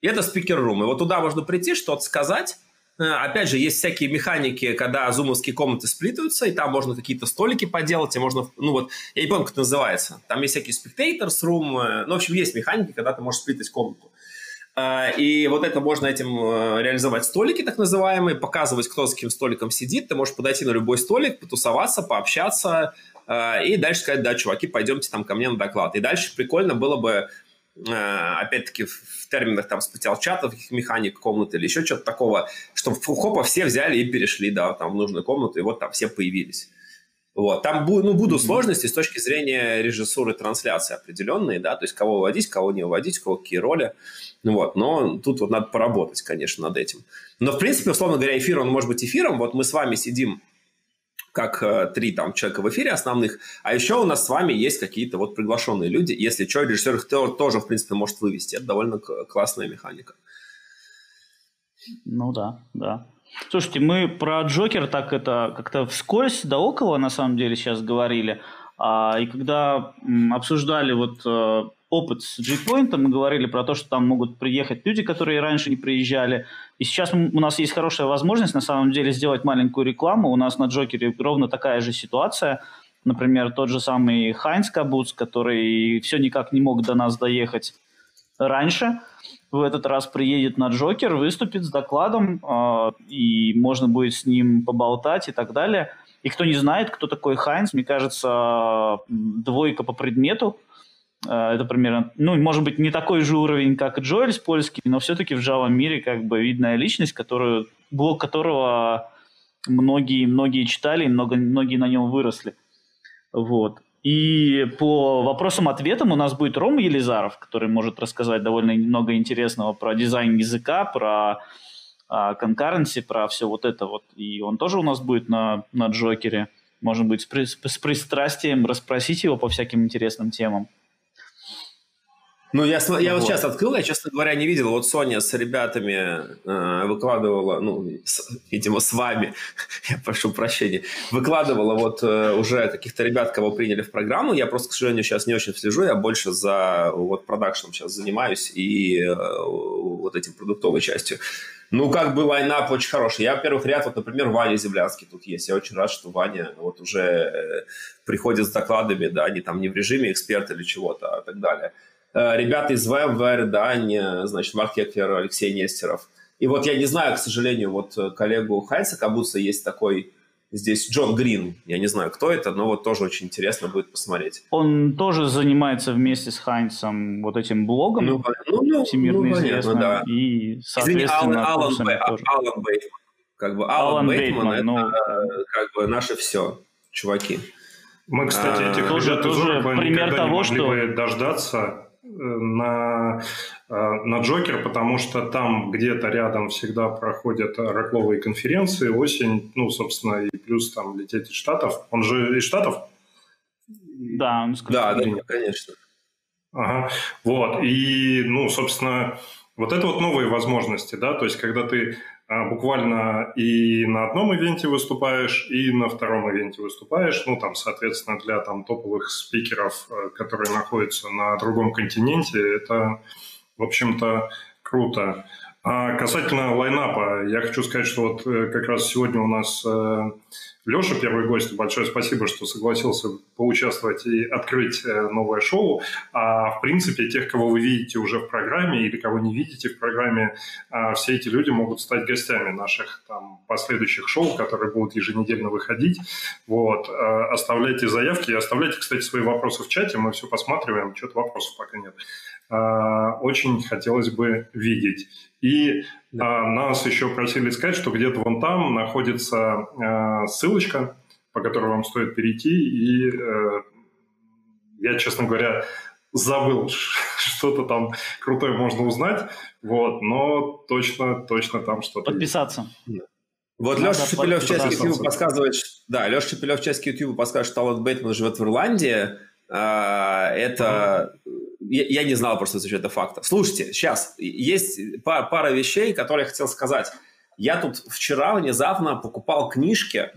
И это спикер-рум. И вот туда можно прийти, что-то сказать, Э, опять же, есть всякие механики, когда зумовские комнаты сплитаются, и там можно какие-то столики поделать, и можно, ну вот, я не помню, как это называется. Там есть всякие spectators room, э, ну, в общем, есть механики, когда ты можешь сплитать комнату. Э, и вот это можно этим реализовать столики, так называемые, показывать, кто с каким столиком сидит. Ты можешь подойти на любой столик, потусоваться, пообщаться, и дальше сказать, да, чуваки, пойдемте там ко мне на доклад. И дальше прикольно было бы Э, опять-таки в терминах там специал-чатов, механик комнаты или еще что-то такого, чтобы хопа все взяли и перешли, да, там в нужную комнату, и вот там все появились. Вот. Там ну, будут сложности с точки зрения режиссуры трансляции определенные, да, то есть кого выводить, кого не выводить, кого какие роли. Ну, вот. Но тут вот надо поработать, конечно, над этим. Но, в принципе, условно говоря, эфир, он может быть эфиром. Вот мы с вами сидим как э, три там человека в эфире основных, а еще у нас с вами есть какие-то вот приглашенные люди. Если что, режиссер их тоже, в принципе, может вывести. Это довольно классная механика. Ну да, да. Слушайте, мы про Джокер так это как-то вскользь да около на самом деле сейчас говорили. А, и когда обсуждали вот э, опыт с G-Point, мы говорили про то, что там могут приехать люди, которые раньше не приезжали. И сейчас у нас есть хорошая возможность, на самом деле, сделать маленькую рекламу. У нас на Джокере ровно такая же ситуация. Например, тот же самый Хайнс Кабуц, который все никак не мог до нас доехать раньше, в этот раз приедет на Джокер, выступит с докладом, э, и можно будет с ним поболтать и так далее. И кто не знает, кто такой Хайнс, мне кажется, двойка по предмету – а, это примерно, ну, может быть, не такой же уровень, как Джоэль польский, но все-таки в Java мире как бы видная личность, которую, блог которого многие, многие читали, много, многие на нем выросли. Вот. И по вопросам-ответам у нас будет Рома Елизаров, который может рассказать довольно много интересного про дизайн языка, про конкуренции, про все вот это вот. И он тоже у нас будет на, на Джокере. Может быть, с, при, с пристрастием расспросить его по всяким интересным темам. Ну, я, я вот. вот сейчас открыл, я, честно говоря, не видел. Вот Соня с ребятами э, выкладывала, ну, с, видимо, с вами, я прошу прощения, выкладывала вот э, уже каких-то ребят, кого приняли в программу. Я просто, к сожалению, сейчас не очень слежу, я больше за вот продакшном сейчас занимаюсь и э, вот этим продуктовой частью. Ну, как бы лайнап очень хороший. Я, во-первых, ряд, вот, например, Ваня Землянский тут есть. Я очень рад, что Ваня вот уже э, приходит с докладами, да, не там не в режиме эксперта или чего-то, а так далее. Э, ребята из VMware, да, не, значит, Марк Еклер, Алексей Нестеров. И вот я не знаю, к сожалению, вот э, коллегу Хайнца Кабуса есть такой здесь Джон Грин. Я не знаю, кто это, но вот тоже очень интересно будет посмотреть. Он тоже занимается вместе с Хайнцем вот этим блогом, ну, ну, ну, всемирно ну, известным. Да. И, соответственно, Извини, Алан, Алан, Бэй, Алан Бейтман. Как бы Алан, Алан Бейтман, Бейтман это ну... как бы наше все, чуваки. Мы, кстати, этих а, ребят из пример того, что... бы дождаться на, э, на Джокер, потому что там где-то рядом всегда проходят рокловые конференции, осень, ну, собственно, и плюс там лететь из Штатов. Он же из Штатов? Да, он Да, да, конечно. Ага, вот, и, ну, собственно, вот это вот новые возможности, да, то есть когда ты буквально и на одном ивенте выступаешь, и на втором ивенте выступаешь. Ну, там, соответственно, для там топовых спикеров, э, которые находятся на другом континенте, это, в общем-то, круто. А касательно лайнапа, я хочу сказать, что вот э, как раз сегодня у нас э, Леша, первый гость, большое спасибо, что согласился поучаствовать и открыть э, новое шоу. А в принципе, тех, кого вы видите уже в программе или кого не видите в программе, а, все эти люди могут стать гостями наших там последующих шоу, которые будут еженедельно выходить. Вот. А, оставляйте заявки, оставляйте, кстати, свои вопросы в чате, мы все посматриваем, что-то вопросов пока нет. А, очень хотелось бы видеть. И да. нас еще просили сказать, что где-то вон там находится а, ссылочка, по которой вам стоит перейти. И э, я, честно говоря, забыл, что-то там крутое можно узнать, вот, но точно, точно там что-то Подписаться. Есть. Вот Леша Шепелев в YouTube подсказывает, да, Леша Шепелев в часке YouTube подсказывает, что Алан Бейтман живет в Ирландии. А, это я, я не знал просто за это факта. Слушайте, сейчас есть пара, пара вещей, которые я хотел сказать. Я тут вчера внезапно покупал книжки,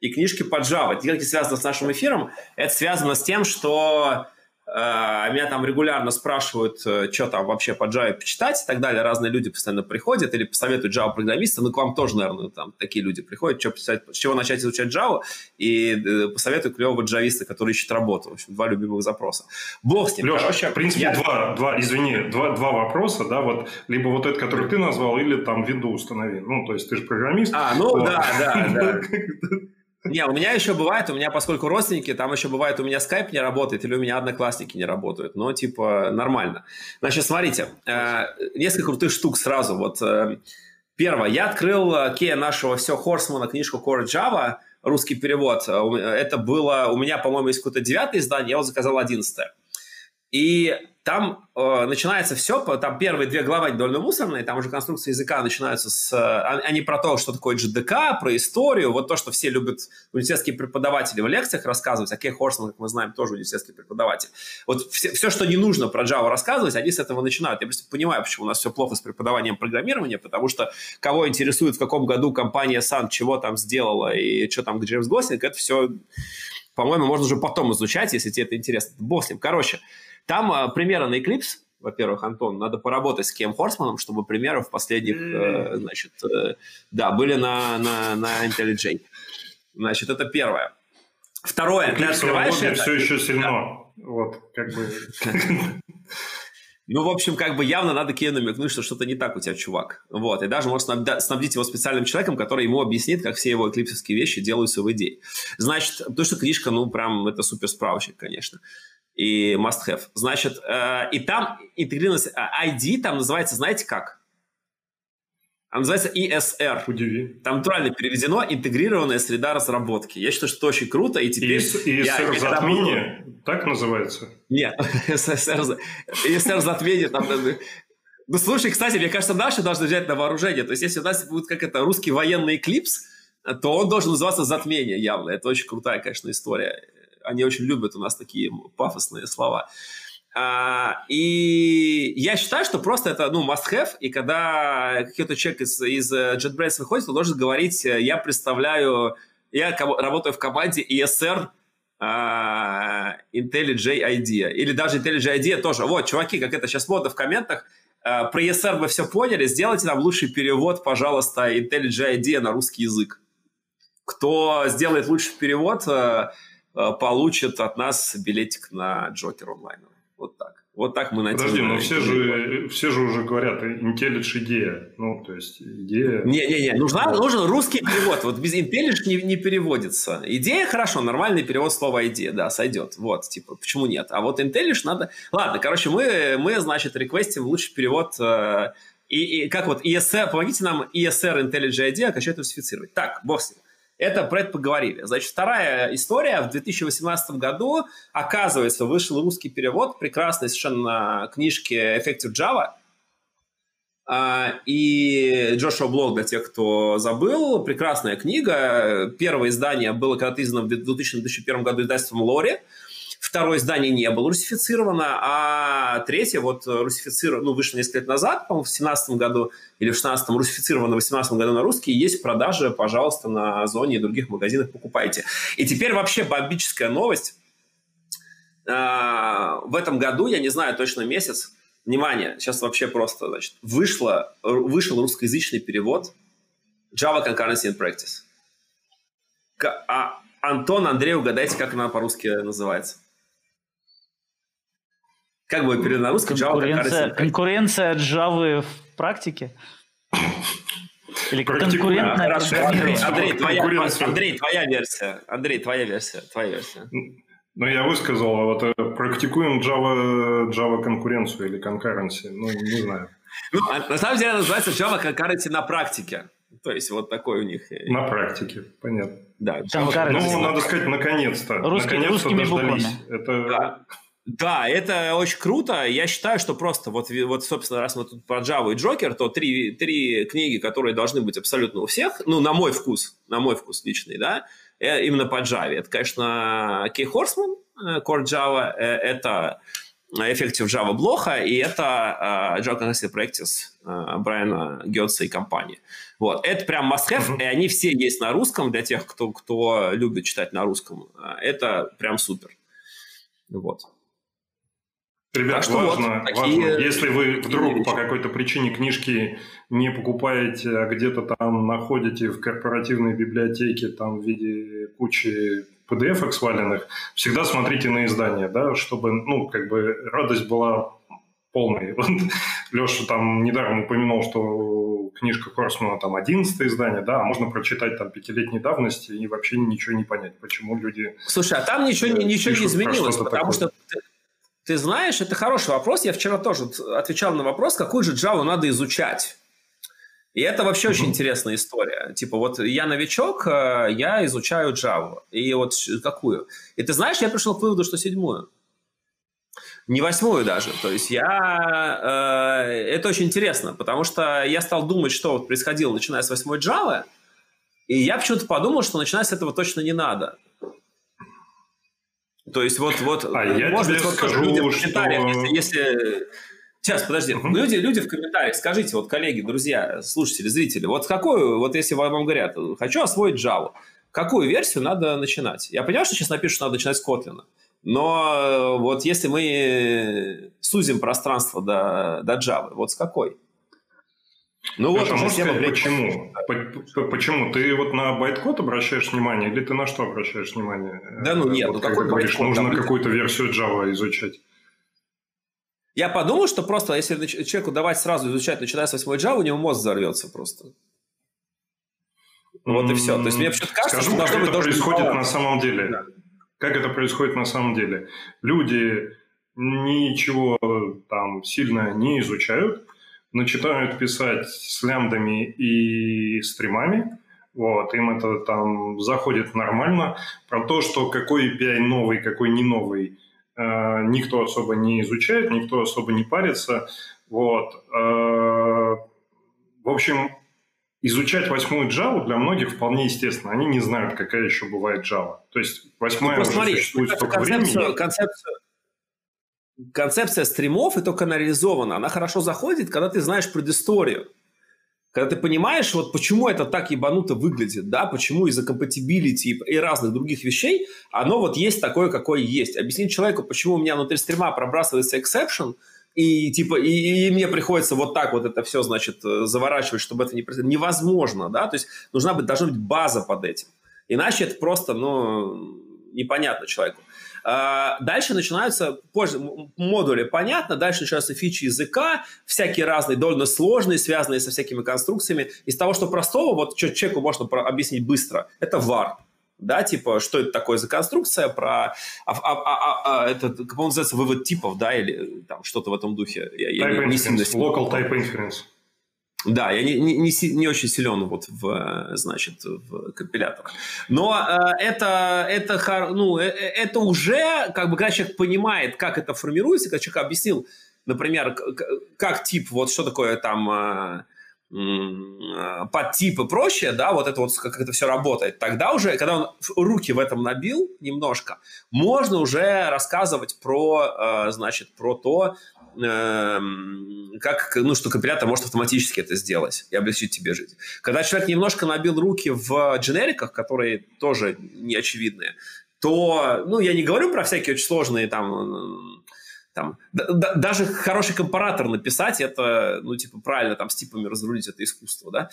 и книжки по Java. Не связано с нашим эфиром, это связано с тем, что меня там регулярно спрашивают, э, что там вообще по Java почитать и так далее. Разные люди постоянно приходят или посоветуют Java программиста. Ну, к вам тоже, наверное, там такие люди приходят, что писать, с чего начать изучать Java и э, посоветуют клевого джависта, который ищет работу. В общем, два любимых запроса. Бог с ним. Леша, Короче, в принципе, я... два, два, извини, два, два вопроса, да, вот, либо вот этот, который ты назвал, или там Windows установи. Ну, то есть ты же программист. А, ну, вот. да, да, да. Не, у меня еще бывает, у меня, поскольку родственники, там еще бывает, у меня скайп не работает или у меня одноклассники не работают. Но, типа, нормально. Значит, смотрите, э, несколько крутых штук сразу. Вот э, первое, я открыл э, Кея нашего все Хорсмана книжку Core Java, русский перевод. Это было, у меня, по-моему, есть какое-то девятое издание, я его заказал одиннадцатое. И там э, начинается все, там первые две главы довольно мусорные, там уже конструкция языка начинаются с... Они про то, что такое GDK, про историю, вот то, что все любят университетские преподаватели в лекциях рассказывать, а Кей Хорсман, как мы знаем, тоже университетский преподаватель. Вот все, все, что не нужно про Java рассказывать, они с этого начинают. Я просто понимаю, почему у нас все плохо с преподаванием программирования, потому что кого интересует, в каком году компания Sun чего там сделала и что там Джеймс Гослинг, это все, по-моему, можно уже потом изучать, если тебе это интересно. Бог с ним. Короче, там э, примеры на Eclipse, во-первых, Антон, надо поработать с Кем Хорсманом, чтобы примеры в последних, э, значит, э, да, были на, на, на IntelliJ. Значит, это первое. Второе, ты открываешь это... все еще сильно. Да. Вот, как бы... Ну, в общем, как бы явно надо Кею намекнуть, что что-то не так у тебя, чувак. Вот. И даже может снабдить его специальным человеком, который ему объяснит, как все его эклипсовские вещи делаются в идее. Значит, то, что книжка, ну, прям, это супер справочник, конечно и must-have. Значит, э, и там интегрированность ID там называется, знаете как? Она называется ESR. Удиви. Там натурально переведено интегрированная среда разработки. Я считаю, что это очень круто. И теперь... ESR я, затмение? Буду... Так называется? Нет. ESR затмение. Там Ну, слушай, кстати, мне кажется, наши должны взять на вооружение. То есть, если у нас будет как это русский военный эклипс, то он должен называться «Затмение» явно. Это очень крутая, конечно, история. Они очень любят у нас такие пафосные слова. А, и я считаю, что просто это, ну, must-have, и когда какой-то человек из, из JetBrains выходит, он должен говорить, я представляю, я работаю в команде ESR а, IntelliJ IDEA, или даже IntelliJ IDEA тоже. Вот, чуваки, как это сейчас мода в комментах, а, про ESR вы все поняли, сделайте нам лучший перевод, пожалуйста, IntelliJ IDEA на русский язык. Кто сделает лучший перевод, а, получит от нас билетик на Джокер онлайн. Вот так. Вот так мы найдем. Подожди, но все же, все же уже говорят IntelliJ идея. Ну, то есть идея... Не-не-не, нужна, нужен русский перевод. Вот без IntelliJ не, не переводится. Идея хорошо, нормальный перевод слова идея, да, сойдет. Вот, типа, почему нет? А вот IntelliJ надо... Ладно, короче, мы, мы значит, реквестим лучший перевод... Э, и, и как вот ESR, помогите нам ESR IntelliJ IDEA окончательно русифицировать. Так, бог с ним. Это про это поговорили. Значит, вторая история. В 2018 году, оказывается, вышел русский перевод прекрасной совершенно книжки Effective Java. А, и Джошуа Блок, для тех, кто забыл, прекрасная книга. Первое издание было когда-то издано в 2001 году издательством Лори. Второе издание не было русифицировано, а третье вот русифицировано, ну, вышло несколько лет назад, по-моему, в 2017 году или в 2016, русифицировано в 2018 году на русский, есть в продаже, пожалуйста, на Озоне и других магазинах покупайте. И теперь вообще бомбическая новость. А, в этом году, я не знаю точно месяц, внимание, сейчас вообще просто, значит, вышло, вышел русскоязычный перевод Java Concurrency in Practice. А Антон, Андрей, угадайте, как она по-русски называется. Как бы перевод на русский конкуренция, Java конкуренция Java в практике? Или конкурентная а, Андрей, Андрей, твоя, Андрей, твоя версия. Андрей, твоя версия. Твоя версия. Ну, я высказал, а вот э, практикуем Java, Java конкуренцию или concurrency, ну, не знаю. Ну, а на самом деле называется Java concurrency на практике. То есть вот такой у них. На практике, понятно. Да. Ну, надо сказать, наконец-то. Русский, наконец-то дождались. Буквами. Это... Да. Да, это очень круто. Я считаю, что просто вот, вот собственно, раз мы тут про Java и Джокер, то три, три книги, которые должны быть абсолютно у всех, ну, на мой вкус, на мой вкус личный, да, э, именно по Java. Это, конечно, Кей Хорсман, э, Core Java, э, это Effective Java Блоха, и это Java Concurrency Practice Брайана Гетца и компании. Вот. Это прям must-have, uh-huh. и они все есть на русском для тех, кто, кто любит читать на русском. Это прям супер. Вот. Ребят, так важно, вот, такие... важно, если вы вдруг по какой-то причине книжки не покупаете, а где-то там находите в корпоративной библиотеке там в виде кучи PDF сваленных, всегда смотрите на издание, да, чтобы, ну, как бы радость была полной. Вот Леша там недаром упомянул, что книжка Корсмана там 11 издание, да, а можно прочитать там пятилетней давности и вообще ничего не понять, почему люди... Слушай, а там ничего, э, ничего не изменилось, потому такое. что ты знаешь, это хороший вопрос. Я вчера тоже отвечал на вопрос, какую же Java надо изучать. И это вообще mm-hmm. очень интересная история. Типа вот я новичок, э, я изучаю Java. И вот какую? И ты знаешь, я пришел к выводу, что седьмую. Не восьмую даже. То есть я... Э, это очень интересно, потому что я стал думать, что вот происходило, начиная с восьмой Java, и я почему-то подумал, что начинать с этого точно не надо. То есть вот, вот а я может быть, вот скажу, люди в комментариях, что... если, если... Сейчас, подожди. Uh-huh. Люди, люди в комментариях, скажите, вот коллеги, друзья, слушатели, зрители, вот какую, вот если вам говорят, хочу освоить Java, какую версию надо начинать? Я понимаю, что сейчас напишут, что надо начинать с Kotlin. Но э, вот если мы сузим пространство до, до Java, вот с какой? Ну вот, можно сказать, почему? Почему? Ты вот на байткод обращаешь внимание или ты на что обращаешь внимание? Да ну нет, вот, ну какой говоришь? Нужно какую-то версию Java изучать. Я подумал, что просто если человеку давать сразу изучать, начиная с 8 Java, у него мозг взорвется просто. Вот и все. То есть мне почему-то кажется, Скажу, что должно быть... это происходит на самом деле. Да. Как это происходит на самом деле? Люди ничего там сильно не изучают, начинают писать с лямдами и стримами, вот, им это там заходит нормально. Про то, что какой API новый, какой не новый, э, никто особо не изучает, никто особо не парится. Вот. Э, в общем, изучать восьмую Java для многих вполне естественно. Они не знают, какая еще бывает Java. То есть восьмая ну, уже смотри, существует столько концепцию, времени. Концепцию, концепция стримов, и только она реализована, она хорошо заходит, когда ты знаешь предысторию. Когда ты понимаешь, вот почему это так ебануто выглядит, да, почему из-за компатибилити и разных других вещей оно вот есть такое, какое есть. Объяснить человеку, почему у меня внутри стрима пробрасывается exception – и типа и, и мне приходится вот так вот это все, значит, э, заворачивать, чтобы это не происходило. Невозможно, да, то есть нужна быть, должна быть база под этим. Иначе это просто, ну, непонятно человеку. А, дальше начинаются позже, модули, понятно, дальше начинаются фичи языка, всякие разные, довольно сложные, связанные со всякими конструкциями. Из того, что простого, вот что человеку можно объяснить быстро, это var да, типа, что это такое за конструкция, про, а, а, а, а, это, как он называется, вывод типов, да, или там что-то в этом духе. Я, type я не, не сильно... Local type inference. Да, я не, не, не, не очень силен вот в, значит, в компиляторах. Но э, это, это, ну, э, э, это уже, как бы, когда человек понимает, как это формируется, когда человек объяснил, например, как тип, вот что такое там... Э, подтип и прочее, да, вот это вот, как это все работает, тогда уже, когда он руки в этом набил немножко, можно уже рассказывать про, э, значит, про то, как, ну, что компилятор может автоматически это сделать и облегчить тебе жизнь. Когда человек немножко набил руки в дженериках, которые тоже не очевидные, то, ну, я не говорю про всякие очень сложные там там, да, даже хороший компаратор написать, это, ну, типа, правильно там с типами разрулить это искусство, да.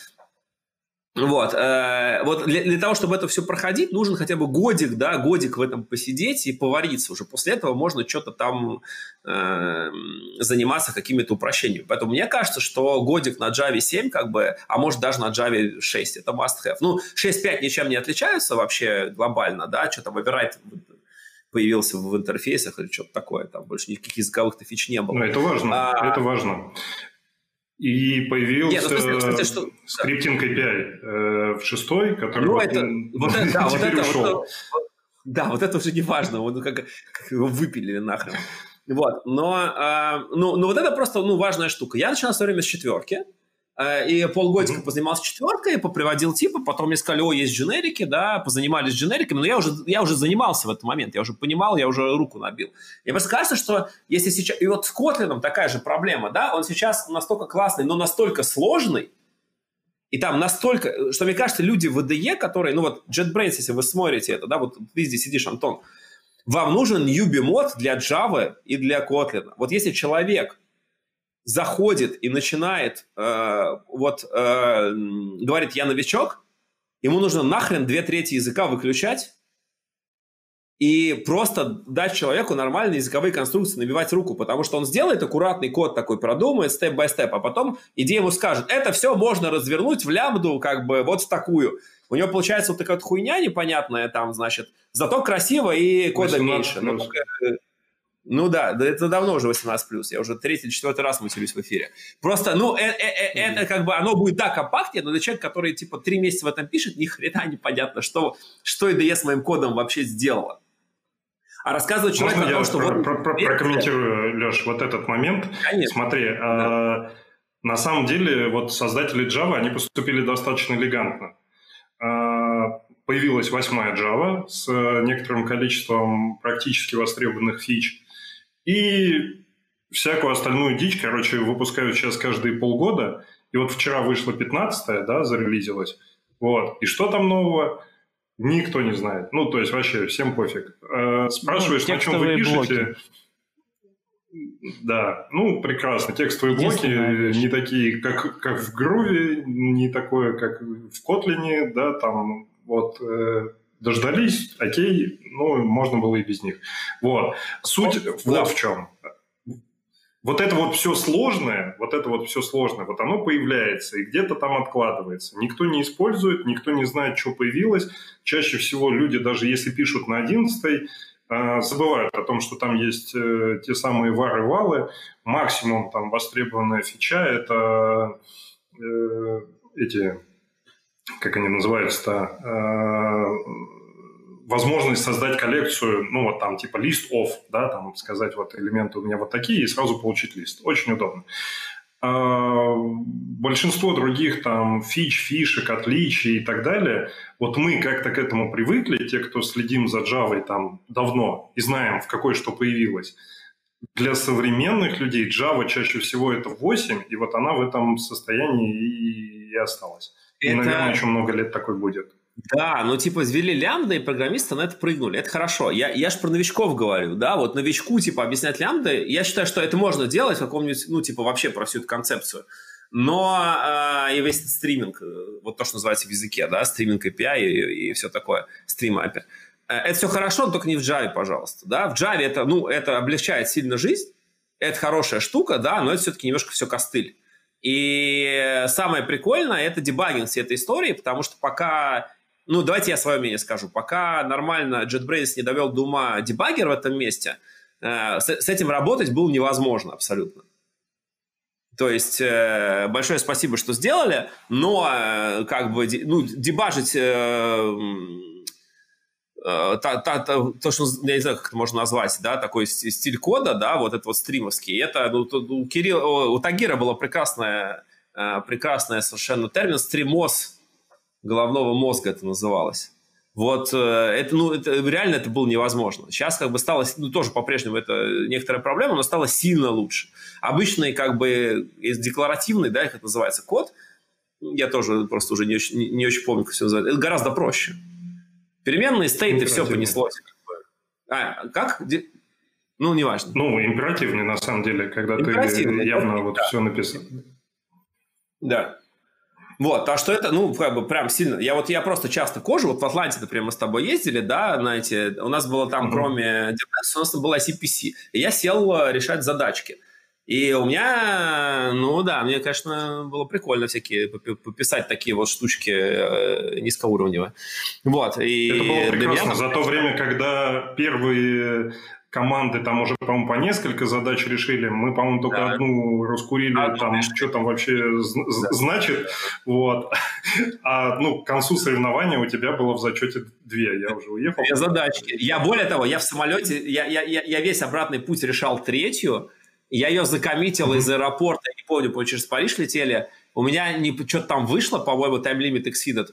Вот, э, вот для, для того, чтобы это все проходить, нужен хотя бы годик, да, годик в этом посидеть и повариться. Уже после этого можно что-то там э, заниматься какими-то упрощениями. Поэтому мне кажется, что годик на Java 7, как бы, а может даже на Java 6, это must-have. Ну, 6.5 ничем не отличаются вообще глобально, да, что там выбирать появился в интерфейсах или что-то такое. Там больше никаких языковых-то фич не было. Ну, это важно, а... это важно. И появился Нет, ну, смысле, кстати, что... скриптинг API э, в шестой, который ну, это, вот это, да, вот это, вот, да, вот это уже не важно, ну, как, как его выпилили нахрен. Вот, но, э, ну, ну, вот это просто ну, важная штука. Я начинал все время с четверки, и полгодика mm-hmm. позанимался четверкой, поприводил типа, потом мне сказали, о, есть дженерики, да, позанимались дженериками, но я уже, я уже занимался в этот момент, я уже понимал, я уже руку набил. И мне кажется, что если сейчас... И вот с Котлином такая же проблема, да, он сейчас настолько классный, но настолько сложный, и там настолько, что мне кажется, люди в IDE, которые, ну вот JetBrains, если вы смотрите это, да, вот ты здесь сидишь, Антон, вам нужен newbie мод для Java и для Kotlin. Вот если человек заходит и начинает, э, вот, э, говорит, я новичок, ему нужно нахрен две трети языка выключать и просто дать человеку нормальные языковые конструкции, набивать руку, потому что он сделает аккуратный код такой, продумает степ-бай-степ, а потом идея ему скажет, это все можно развернуть в лямбду, как бы вот в такую. У него получается вот такая вот хуйня непонятная там, значит, зато красиво и кода меньше. Но только, ну да, да это давно уже 18+. Я уже третий, четвертый раз матерюсь в эфире. Просто, ну, э -э -э это как бы, оно будет так компактнее, но для человека, который, типа, три месяца в этом пишет, ни хрена непонятно, что, что IDE с моим кодом вообще сделала. А рассказывать человеку о том, что... Про, вот, про, про, прокомментирую, Леш, вот этот момент. Конечно. Смотри, да. э, на самом деле, вот создатели Java, они поступили достаточно элегантно. Э, появилась восьмая Java с некоторым количеством практически востребованных фич – и всякую остальную дичь, короче, выпускают сейчас каждые полгода. И вот вчера вышло 15-е, да, зарелизилось. Вот. И что там нового? Никто не знает. Ну, то есть вообще всем пофиг. Э, спрашиваешь, ну, на чем вы пишете? Блоки. Да, ну прекрасно. Текстовые блоки не такие, как, как в Groovy, не такое, как в Kotlin, да, там вот э, дождались, окей, ну, можно было и без них. Вот. Суть вот, вот в чем. Вот это вот все сложное, вот это вот все сложное, вот оно появляется и где-то там откладывается. Никто не использует, никто не знает, что появилось. Чаще всего люди, даже если пишут на 11 э, забывают о том, что там есть э, те самые вары-валы. Максимум там востребованная фича – это э, эти как они называются-то, возможность создать коллекцию, ну, вот там, типа лист off, да, там сказать, вот элементы у меня вот такие, и сразу получить лист. Очень удобно. А, большинство других там фич, фишек, отличий и так далее, вот мы как-то к этому привыкли, те, кто следим за Java там давно и знаем, в какой что появилось. Для современных людей Java чаще всего это 8, и вот она в этом состоянии и осталась. Это... И, наверное, еще много лет такой будет. Да, ну типа ввели лямбда, и программисты на это прыгнули. Это хорошо. Я, я же про новичков говорю, да, вот новичку типа объяснять лямбда, я считаю, что это можно делать в каком-нибудь, ну типа вообще про всю эту концепцию. Но э, и весь этот стриминг, э, вот то, что называется в языке, да, стриминг API и, и все такое, стрим API. Э, это все хорошо, но только не в Java, пожалуйста. Да? В Java это, ну, это облегчает сильно жизнь, это хорошая штука, да, но это все-таки немножко все костыль. И самое прикольное – это дебагинг всей этой истории, потому что пока ну, давайте я свое мнение скажу. Пока нормально JetBrains не довел до ума дебаггер в этом месте, э, с, этим работать было невозможно абсолютно. То есть э, большое спасибо, что сделали, но э, как бы ну, дебажить та, та, та, то, что я не знаю, как это можно назвать, да, такой стиль кода, да, вот этот вот стримовский. Это ну, у Кирилла, у Тагира было прекрасное, э, прекрасное совершенно термин стримоз головного мозга это называлось. Вот э, это, ну, это, реально это было невозможно. Сейчас как бы стало, ну, тоже по-прежнему это некоторая проблема, но стало сильно лучше. Обычный как бы декларативный, да, как это называется, код, я тоже просто уже не очень, не, не очень помню, как все называется, это гораздо проще. Переменные стейты, все понеслось. А, как? Ну, неважно. Ну, императивный, на самом деле, когда ты явно вот да. все написал. Да. Вот, а что это, ну, как бы прям сильно... Я вот, я просто часто кожу, вот в Атланте, например, мы с тобой ездили, да, знаете, у нас было там, mm-hmm. кроме DNS, у нас была CPC, и я сел э, решать задачки. И у меня, ну да, мне, конечно, было прикольно всякие пописать такие вот штучки э, низкоуровневые. Вот. И Это было прекрасно. Меня... За то время, когда первые команды там уже, по-моему, по несколько задач решили. Мы, по-моему, только да. одну раскурили, а, там, что там вообще да. значит. Вот. А ну, к концу соревнования у тебя было в зачете две. Я уже уехал. Две задачки. Я, более того, я в самолете, я, я, я весь обратный путь решал третью. Я ее закоммитил mm-hmm. из аэропорта, я не помню, через Париж летели. У меня не, что-то там вышло, по-моему, тайм-лимит exceeded.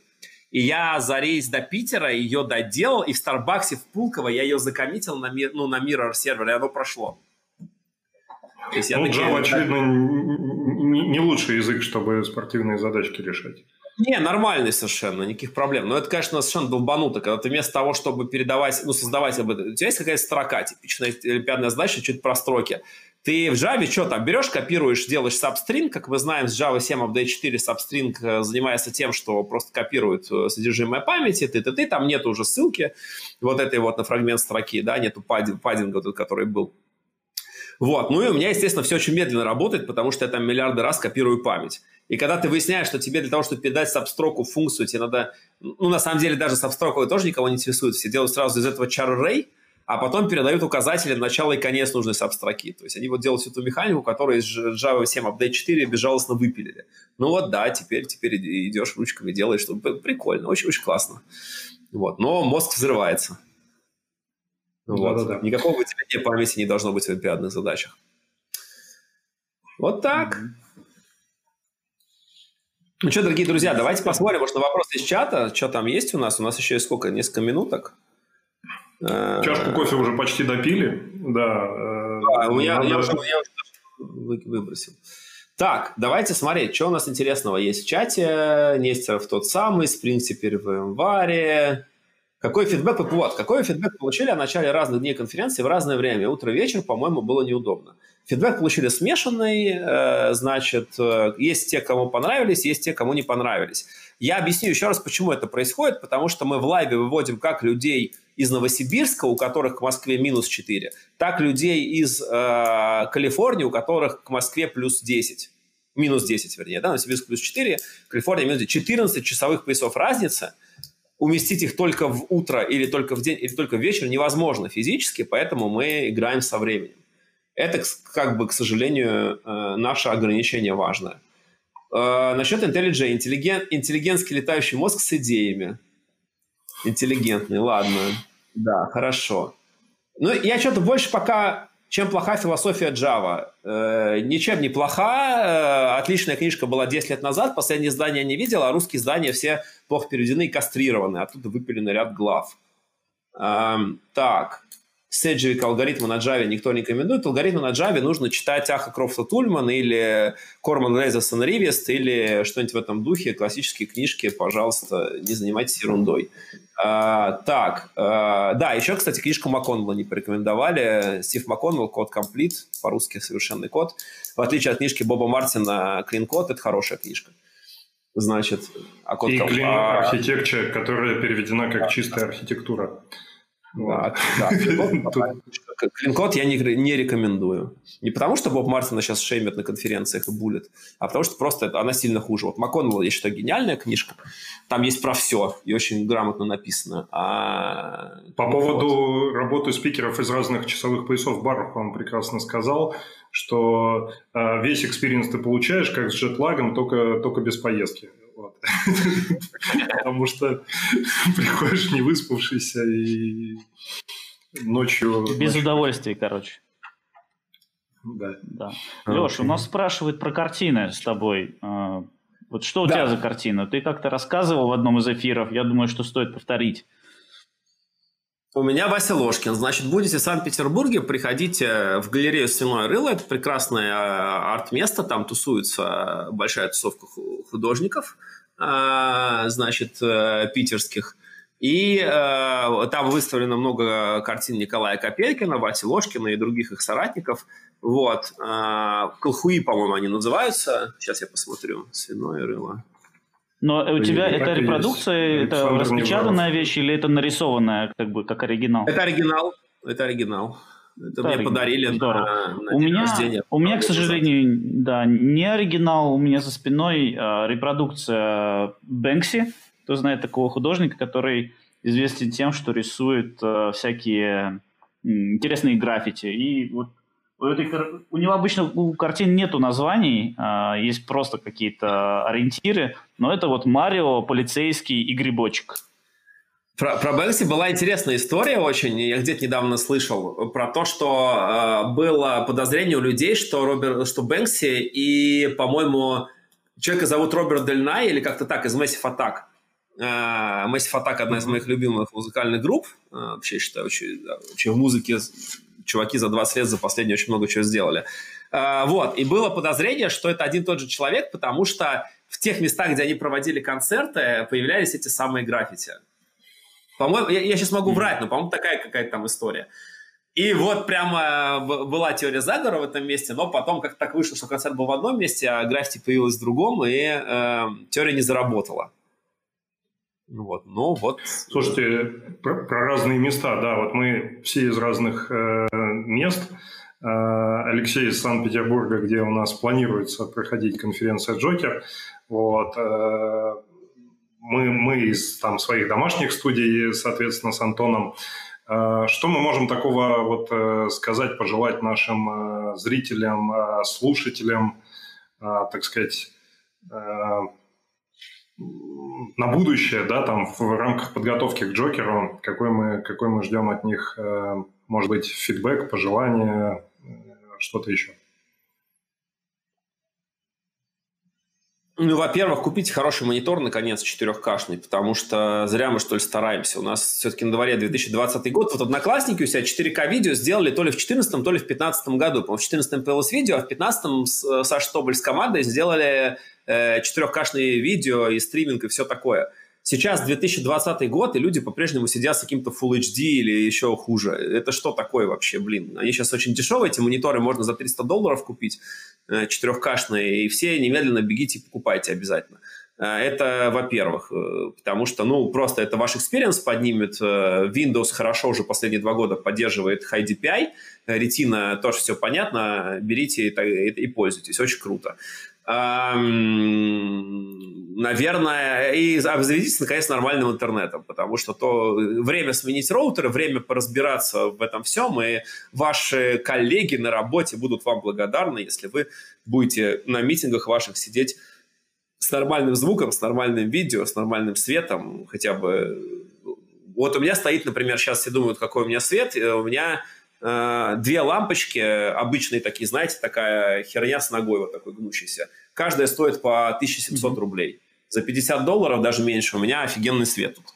И я за рейс до Питера ее доделал, и в Старбаксе в Пулково я ее закоммитил на, ну, на Mirror сервере, и оно прошло. То есть ну, Java, очевидно, не, не лучший язык, чтобы спортивные задачки решать. Не, нормальный совершенно, никаких проблем. Но это, конечно, совершенно долбануто, когда ты вместо того, чтобы передавать, ну, создавать об этом, у тебя есть какая-то строка, типичная олимпиадная задача, чуть про строки. Ты в Java что там берешь, копируешь, делаешь substring, как мы знаем, с Java 7 Update 4 substring э, занимается тем, что просто копирует э, содержимое памяти, ты, ты, ты, там нет уже ссылки вот этой вот на фрагмент строки, да, нету паддинга, тот, который был. Вот. Ну и у меня, естественно, все очень медленно работает, потому что я там миллиарды раз копирую память. И когда ты выясняешь, что тебе для того, чтобы передать сабстроку функцию, тебе надо... Ну, на самом деле, даже сабстроковые тоже никого не интересует. Все делают сразу из этого char array, а потом передают указатели начало и конец нужной сабстроки. То есть они вот делают всю эту механику, которую из Java 7 Update 4 безжалостно выпилили. Ну вот да, теперь, теперь идешь ручками, делаешь, что прикольно, очень-очень классно. Вот. Но мозг взрывается. Вот. Да, да, да. Никакого выделения памяти не должно быть в олимпиадных задачах. Вот так. Ну что, дорогие друзья, давайте посмотрим, может, на вопрос из чата, что там есть у нас. У нас еще есть сколько? Несколько минуток. Чашку кофе уже почти допили, да. Э, да у меня, я, уже, я уже выбросил. Так, давайте смотреть, что у нас интересного есть в чате. Нестеров тот самый, Spring теперь в январе. Какой фидбэк? Вот, какой фидбэк получили о начале разных дней конференции в разное время? Утро-вечер, по-моему, было неудобно. Фидбэк получили смешанный, э, значит, э, есть те, кому понравились, есть те, кому не понравились. Я объясню еще раз, почему это происходит, потому что мы в лайве выводим как людей из Новосибирска, у которых к Москве минус 4, так людей из э, Калифорнии, у которых к Москве плюс 10. Минус 10, вернее, да, Новосибирск плюс 4, Калифорния минус 10. 14 часовых поясов разница. Уместить их только в утро или только в день, или только в вечер невозможно физически, поэтому мы играем со временем. Это, как бы, к сожалению, э, наше ограничение важное. Э, насчет IntelliJ. Интеллиген, интеллигентский летающий мозг с идеями – Интеллигентный, ладно. Да, хорошо. Ну, я что-то больше пока, чем плоха философия Java. Э, ничем не плоха. Э, отличная книжка была 10 лет назад. Последнее издание не видел, а русские издания все плохо переведены и кастрированы. Оттуда выпилены ряд глав. Эм, так. Седжевик алгоритмы на Java никто не рекомендует. Алгоритмы на Java нужно читать Аха Крофта Тульман или Корман Рейзерсон Ривест или что-нибудь в этом духе. Классические книжки, пожалуйста, не занимайтесь ерундой. А, так, а, да, еще, кстати, книжку МакКоннелла не порекомендовали. Стив МакКоннелл, код комплит, по-русски совершенный код. В отличие от книжки Боба Мартина «Клин код», это хорошая книжка. Значит, а код... И Clean а... Architecture, которая переведена как чистая архитектура. Да, да. Clean Code я не, не рекомендую. Не потому, что Боб Мартина сейчас шеймит на конференциях и буллит, а потому что просто это, она сильно хуже. Вот МакКоннелл, я считаю, гениальная книжка. Там есть про все и очень грамотно написано. А... По поводу вот. работы спикеров из разных часовых поясов Барух он прекрасно сказал, что э, весь experience ты получаешь как с джетлагом, только, только без поездки. Вот. Потому что приходишь не выспавшийся и ночью... Без удовольствия, короче. Да. да. Леш, у нас спрашивают про картины с тобой. А, вот что у да. тебя за картина? Ты как-то рассказывал в одном из эфиров, я думаю, что стоит повторить. У меня Вася Ложкин. Значит, будете в Санкт-Петербурге, приходите в галерею «Свиное рыло». Это прекрасное а, арт-место. Там тусуется большая тусовка художников, а, значит, э, питерских. И э, там выставлено много картин Николая Копелькина, Васи Ложкина и других их соратников. Вот. Э, Колхуи, по-моему, они называются. Сейчас я посмотрю. «Свиное рыло». Но у тебя это так репродукция, это Александр распечатанная Невров. вещь или это нарисованная, как бы, как оригинал? Это оригинал. Это оригинал. Это, мне подарили Здорово. на, на у меня, рождения. У меня, к сожалению, да, не оригинал. У меня за спиной а, репродукция Бэнкси. Кто знает такого художника, который известен тем, что рисует а, всякие интересные граффити. И вот у, этой, у него обычно у картин нету названий, а, есть просто какие-то ориентиры, но это вот Марио, полицейский и грибочек. Про, про Бэнкси была интересная история очень, я где-то недавно слышал, про то, что э, было подозрение у людей, что, Роберт, что Бэнкси и, по-моему, человека зовут Роберт Дельнай или как-то так, из Massive Attack. Э, Massive Attack – одна из моих любимых музыкальных групп. Э, вообще, считаю, очень, очень в музыке чуваки за 20 лет за последние очень много чего сделали. А, вот, и было подозрение, что это один и тот же человек, потому что в тех местах, где они проводили концерты, появлялись эти самые граффити. По-моему, я, я сейчас могу врать, но, по-моему, такая какая-то там история. И вот прямо была теория заговора в этом месте, но потом как так вышло, что концерт был в одном месте, а граффити появилось в другом, и э, теория не заработала. Вот, ну вот. Слушайте, про, про разные места, да, вот мы все из разных э, мест. Э, Алексей из Санкт-Петербурга, где у нас планируется проходить конференция Джокер. Вот, э, мы, мы из там, своих домашних студий, соответственно, с Антоном. Э, что мы можем такого вот э, сказать, пожелать нашим э, зрителям, э, слушателям, э, так сказать, э, на будущее, да, там в рамках подготовки к Джокеру, какой мы, какой мы ждем от них, э, может быть, фидбэк, пожелания, э, что-то еще? Ну, во-первых, купите хороший монитор, наконец, 4К-шный, потому что зря мы, что ли, стараемся. У нас все-таки на дворе 2020 год. Вот Одноклассники у себя 4К-видео сделали то ли в 2014, то ли в 2015 году. По-моему, в 2014 появилось видео, а в 2015 э, Саша Тоболь с командой сделали 4К-шные видео и стриминг и все такое. Сейчас 2020 год, и люди по-прежнему сидят с каким-то Full HD или еще хуже. Это что такое вообще, блин? Они сейчас очень дешевые, эти мониторы можно за 300 долларов купить, 4К-шные, э, и все немедленно бегите и покупайте обязательно. Э, это, во-первых, э, потому что, ну, просто это ваш experience поднимет. Windows хорошо уже последние два года поддерживает High DPI, Retina тоже все понятно, берите и, и, и пользуйтесь, очень круто наверное, и обзаведитесь, наконец, нормальным интернетом, потому что то время сменить роутер, время поразбираться в этом всем, и ваши коллеги на работе будут вам благодарны, если вы будете на митингах ваших сидеть с нормальным звуком, с нормальным видео, с нормальным светом, хотя бы Вот у меня стоит, например, сейчас все думают, какой у меня свет. Э, у меня э, две лампочки, обычные такие, знаете, такая херня с ногой вот такой гнущейся. Каждая стоит по 1700 mm-hmm. рублей. За 50 долларов, даже меньше, у меня офигенный свет тут.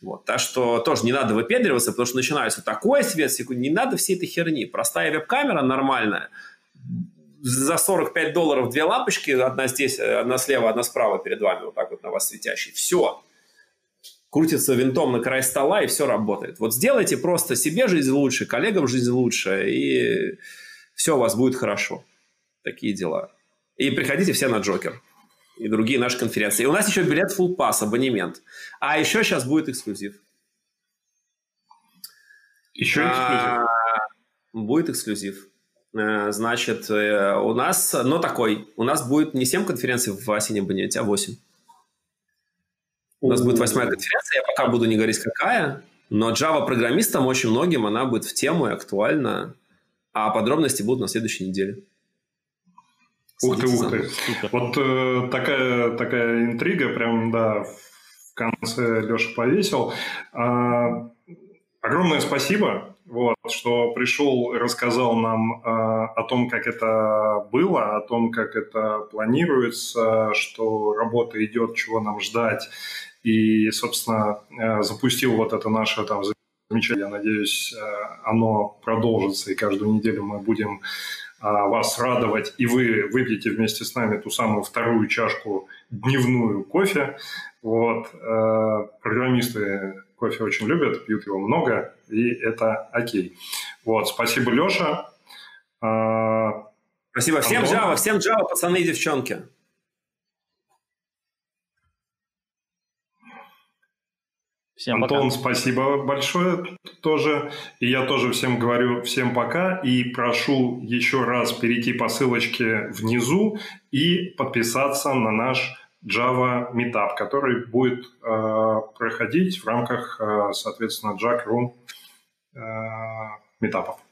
Вот. Так что тоже не надо выпендриваться, потому что начинается такой свет, не надо всей этой херни. Простая веб-камера нормальная, за 45 долларов две лампочки, одна здесь, одна слева, одна справа перед вами, вот так вот на вас светящие. Все крутится винтом на край стола, и все работает. Вот сделайте просто себе жизнь лучше, коллегам жизнь лучше, и все у вас будет хорошо. Такие дела. И приходите все на Джокер и другие наши конференции. И у нас еще билет Full Pass, абонемент. А еще сейчас будет эксклюзив. Еще эксклюзив? А, будет эксклюзив. Э, значит, э, у нас, но такой, у нас будет не 7 конференций в осеннем абонементе, а 8. У нас будет восьмая конференция, я пока буду не говорить какая, но Java-программистам очень многим она будет в тему и актуальна, а подробности будут на следующей неделе. Ух ты, ух ты. Вот э, такая, такая интрига, прям, да, в конце Леша повесил. А, огромное спасибо, вот, что пришел и рассказал нам а, о том, как это было, о том, как это планируется, что работа идет, чего нам ждать и, собственно, э, запустил вот это наше там замечание. Я надеюсь, э, оно продолжится, и каждую неделю мы будем э, вас радовать, и вы выпьете вместе с нами ту самую вторую чашку дневную кофе. Вот. Программисты кофе очень любят, пьют его много, и это окей. Вот. Спасибо, Леша. Спасибо. Всем Java, всем Java, пацаны и девчонки. Всем Антон, пока. спасибо большое тоже. И я тоже всем говорю всем пока. И прошу еще раз перейти по ссылочке внизу и подписаться на наш Java Meetup, который будет э, проходить в рамках, э, соответственно, Jack Room э, метапов.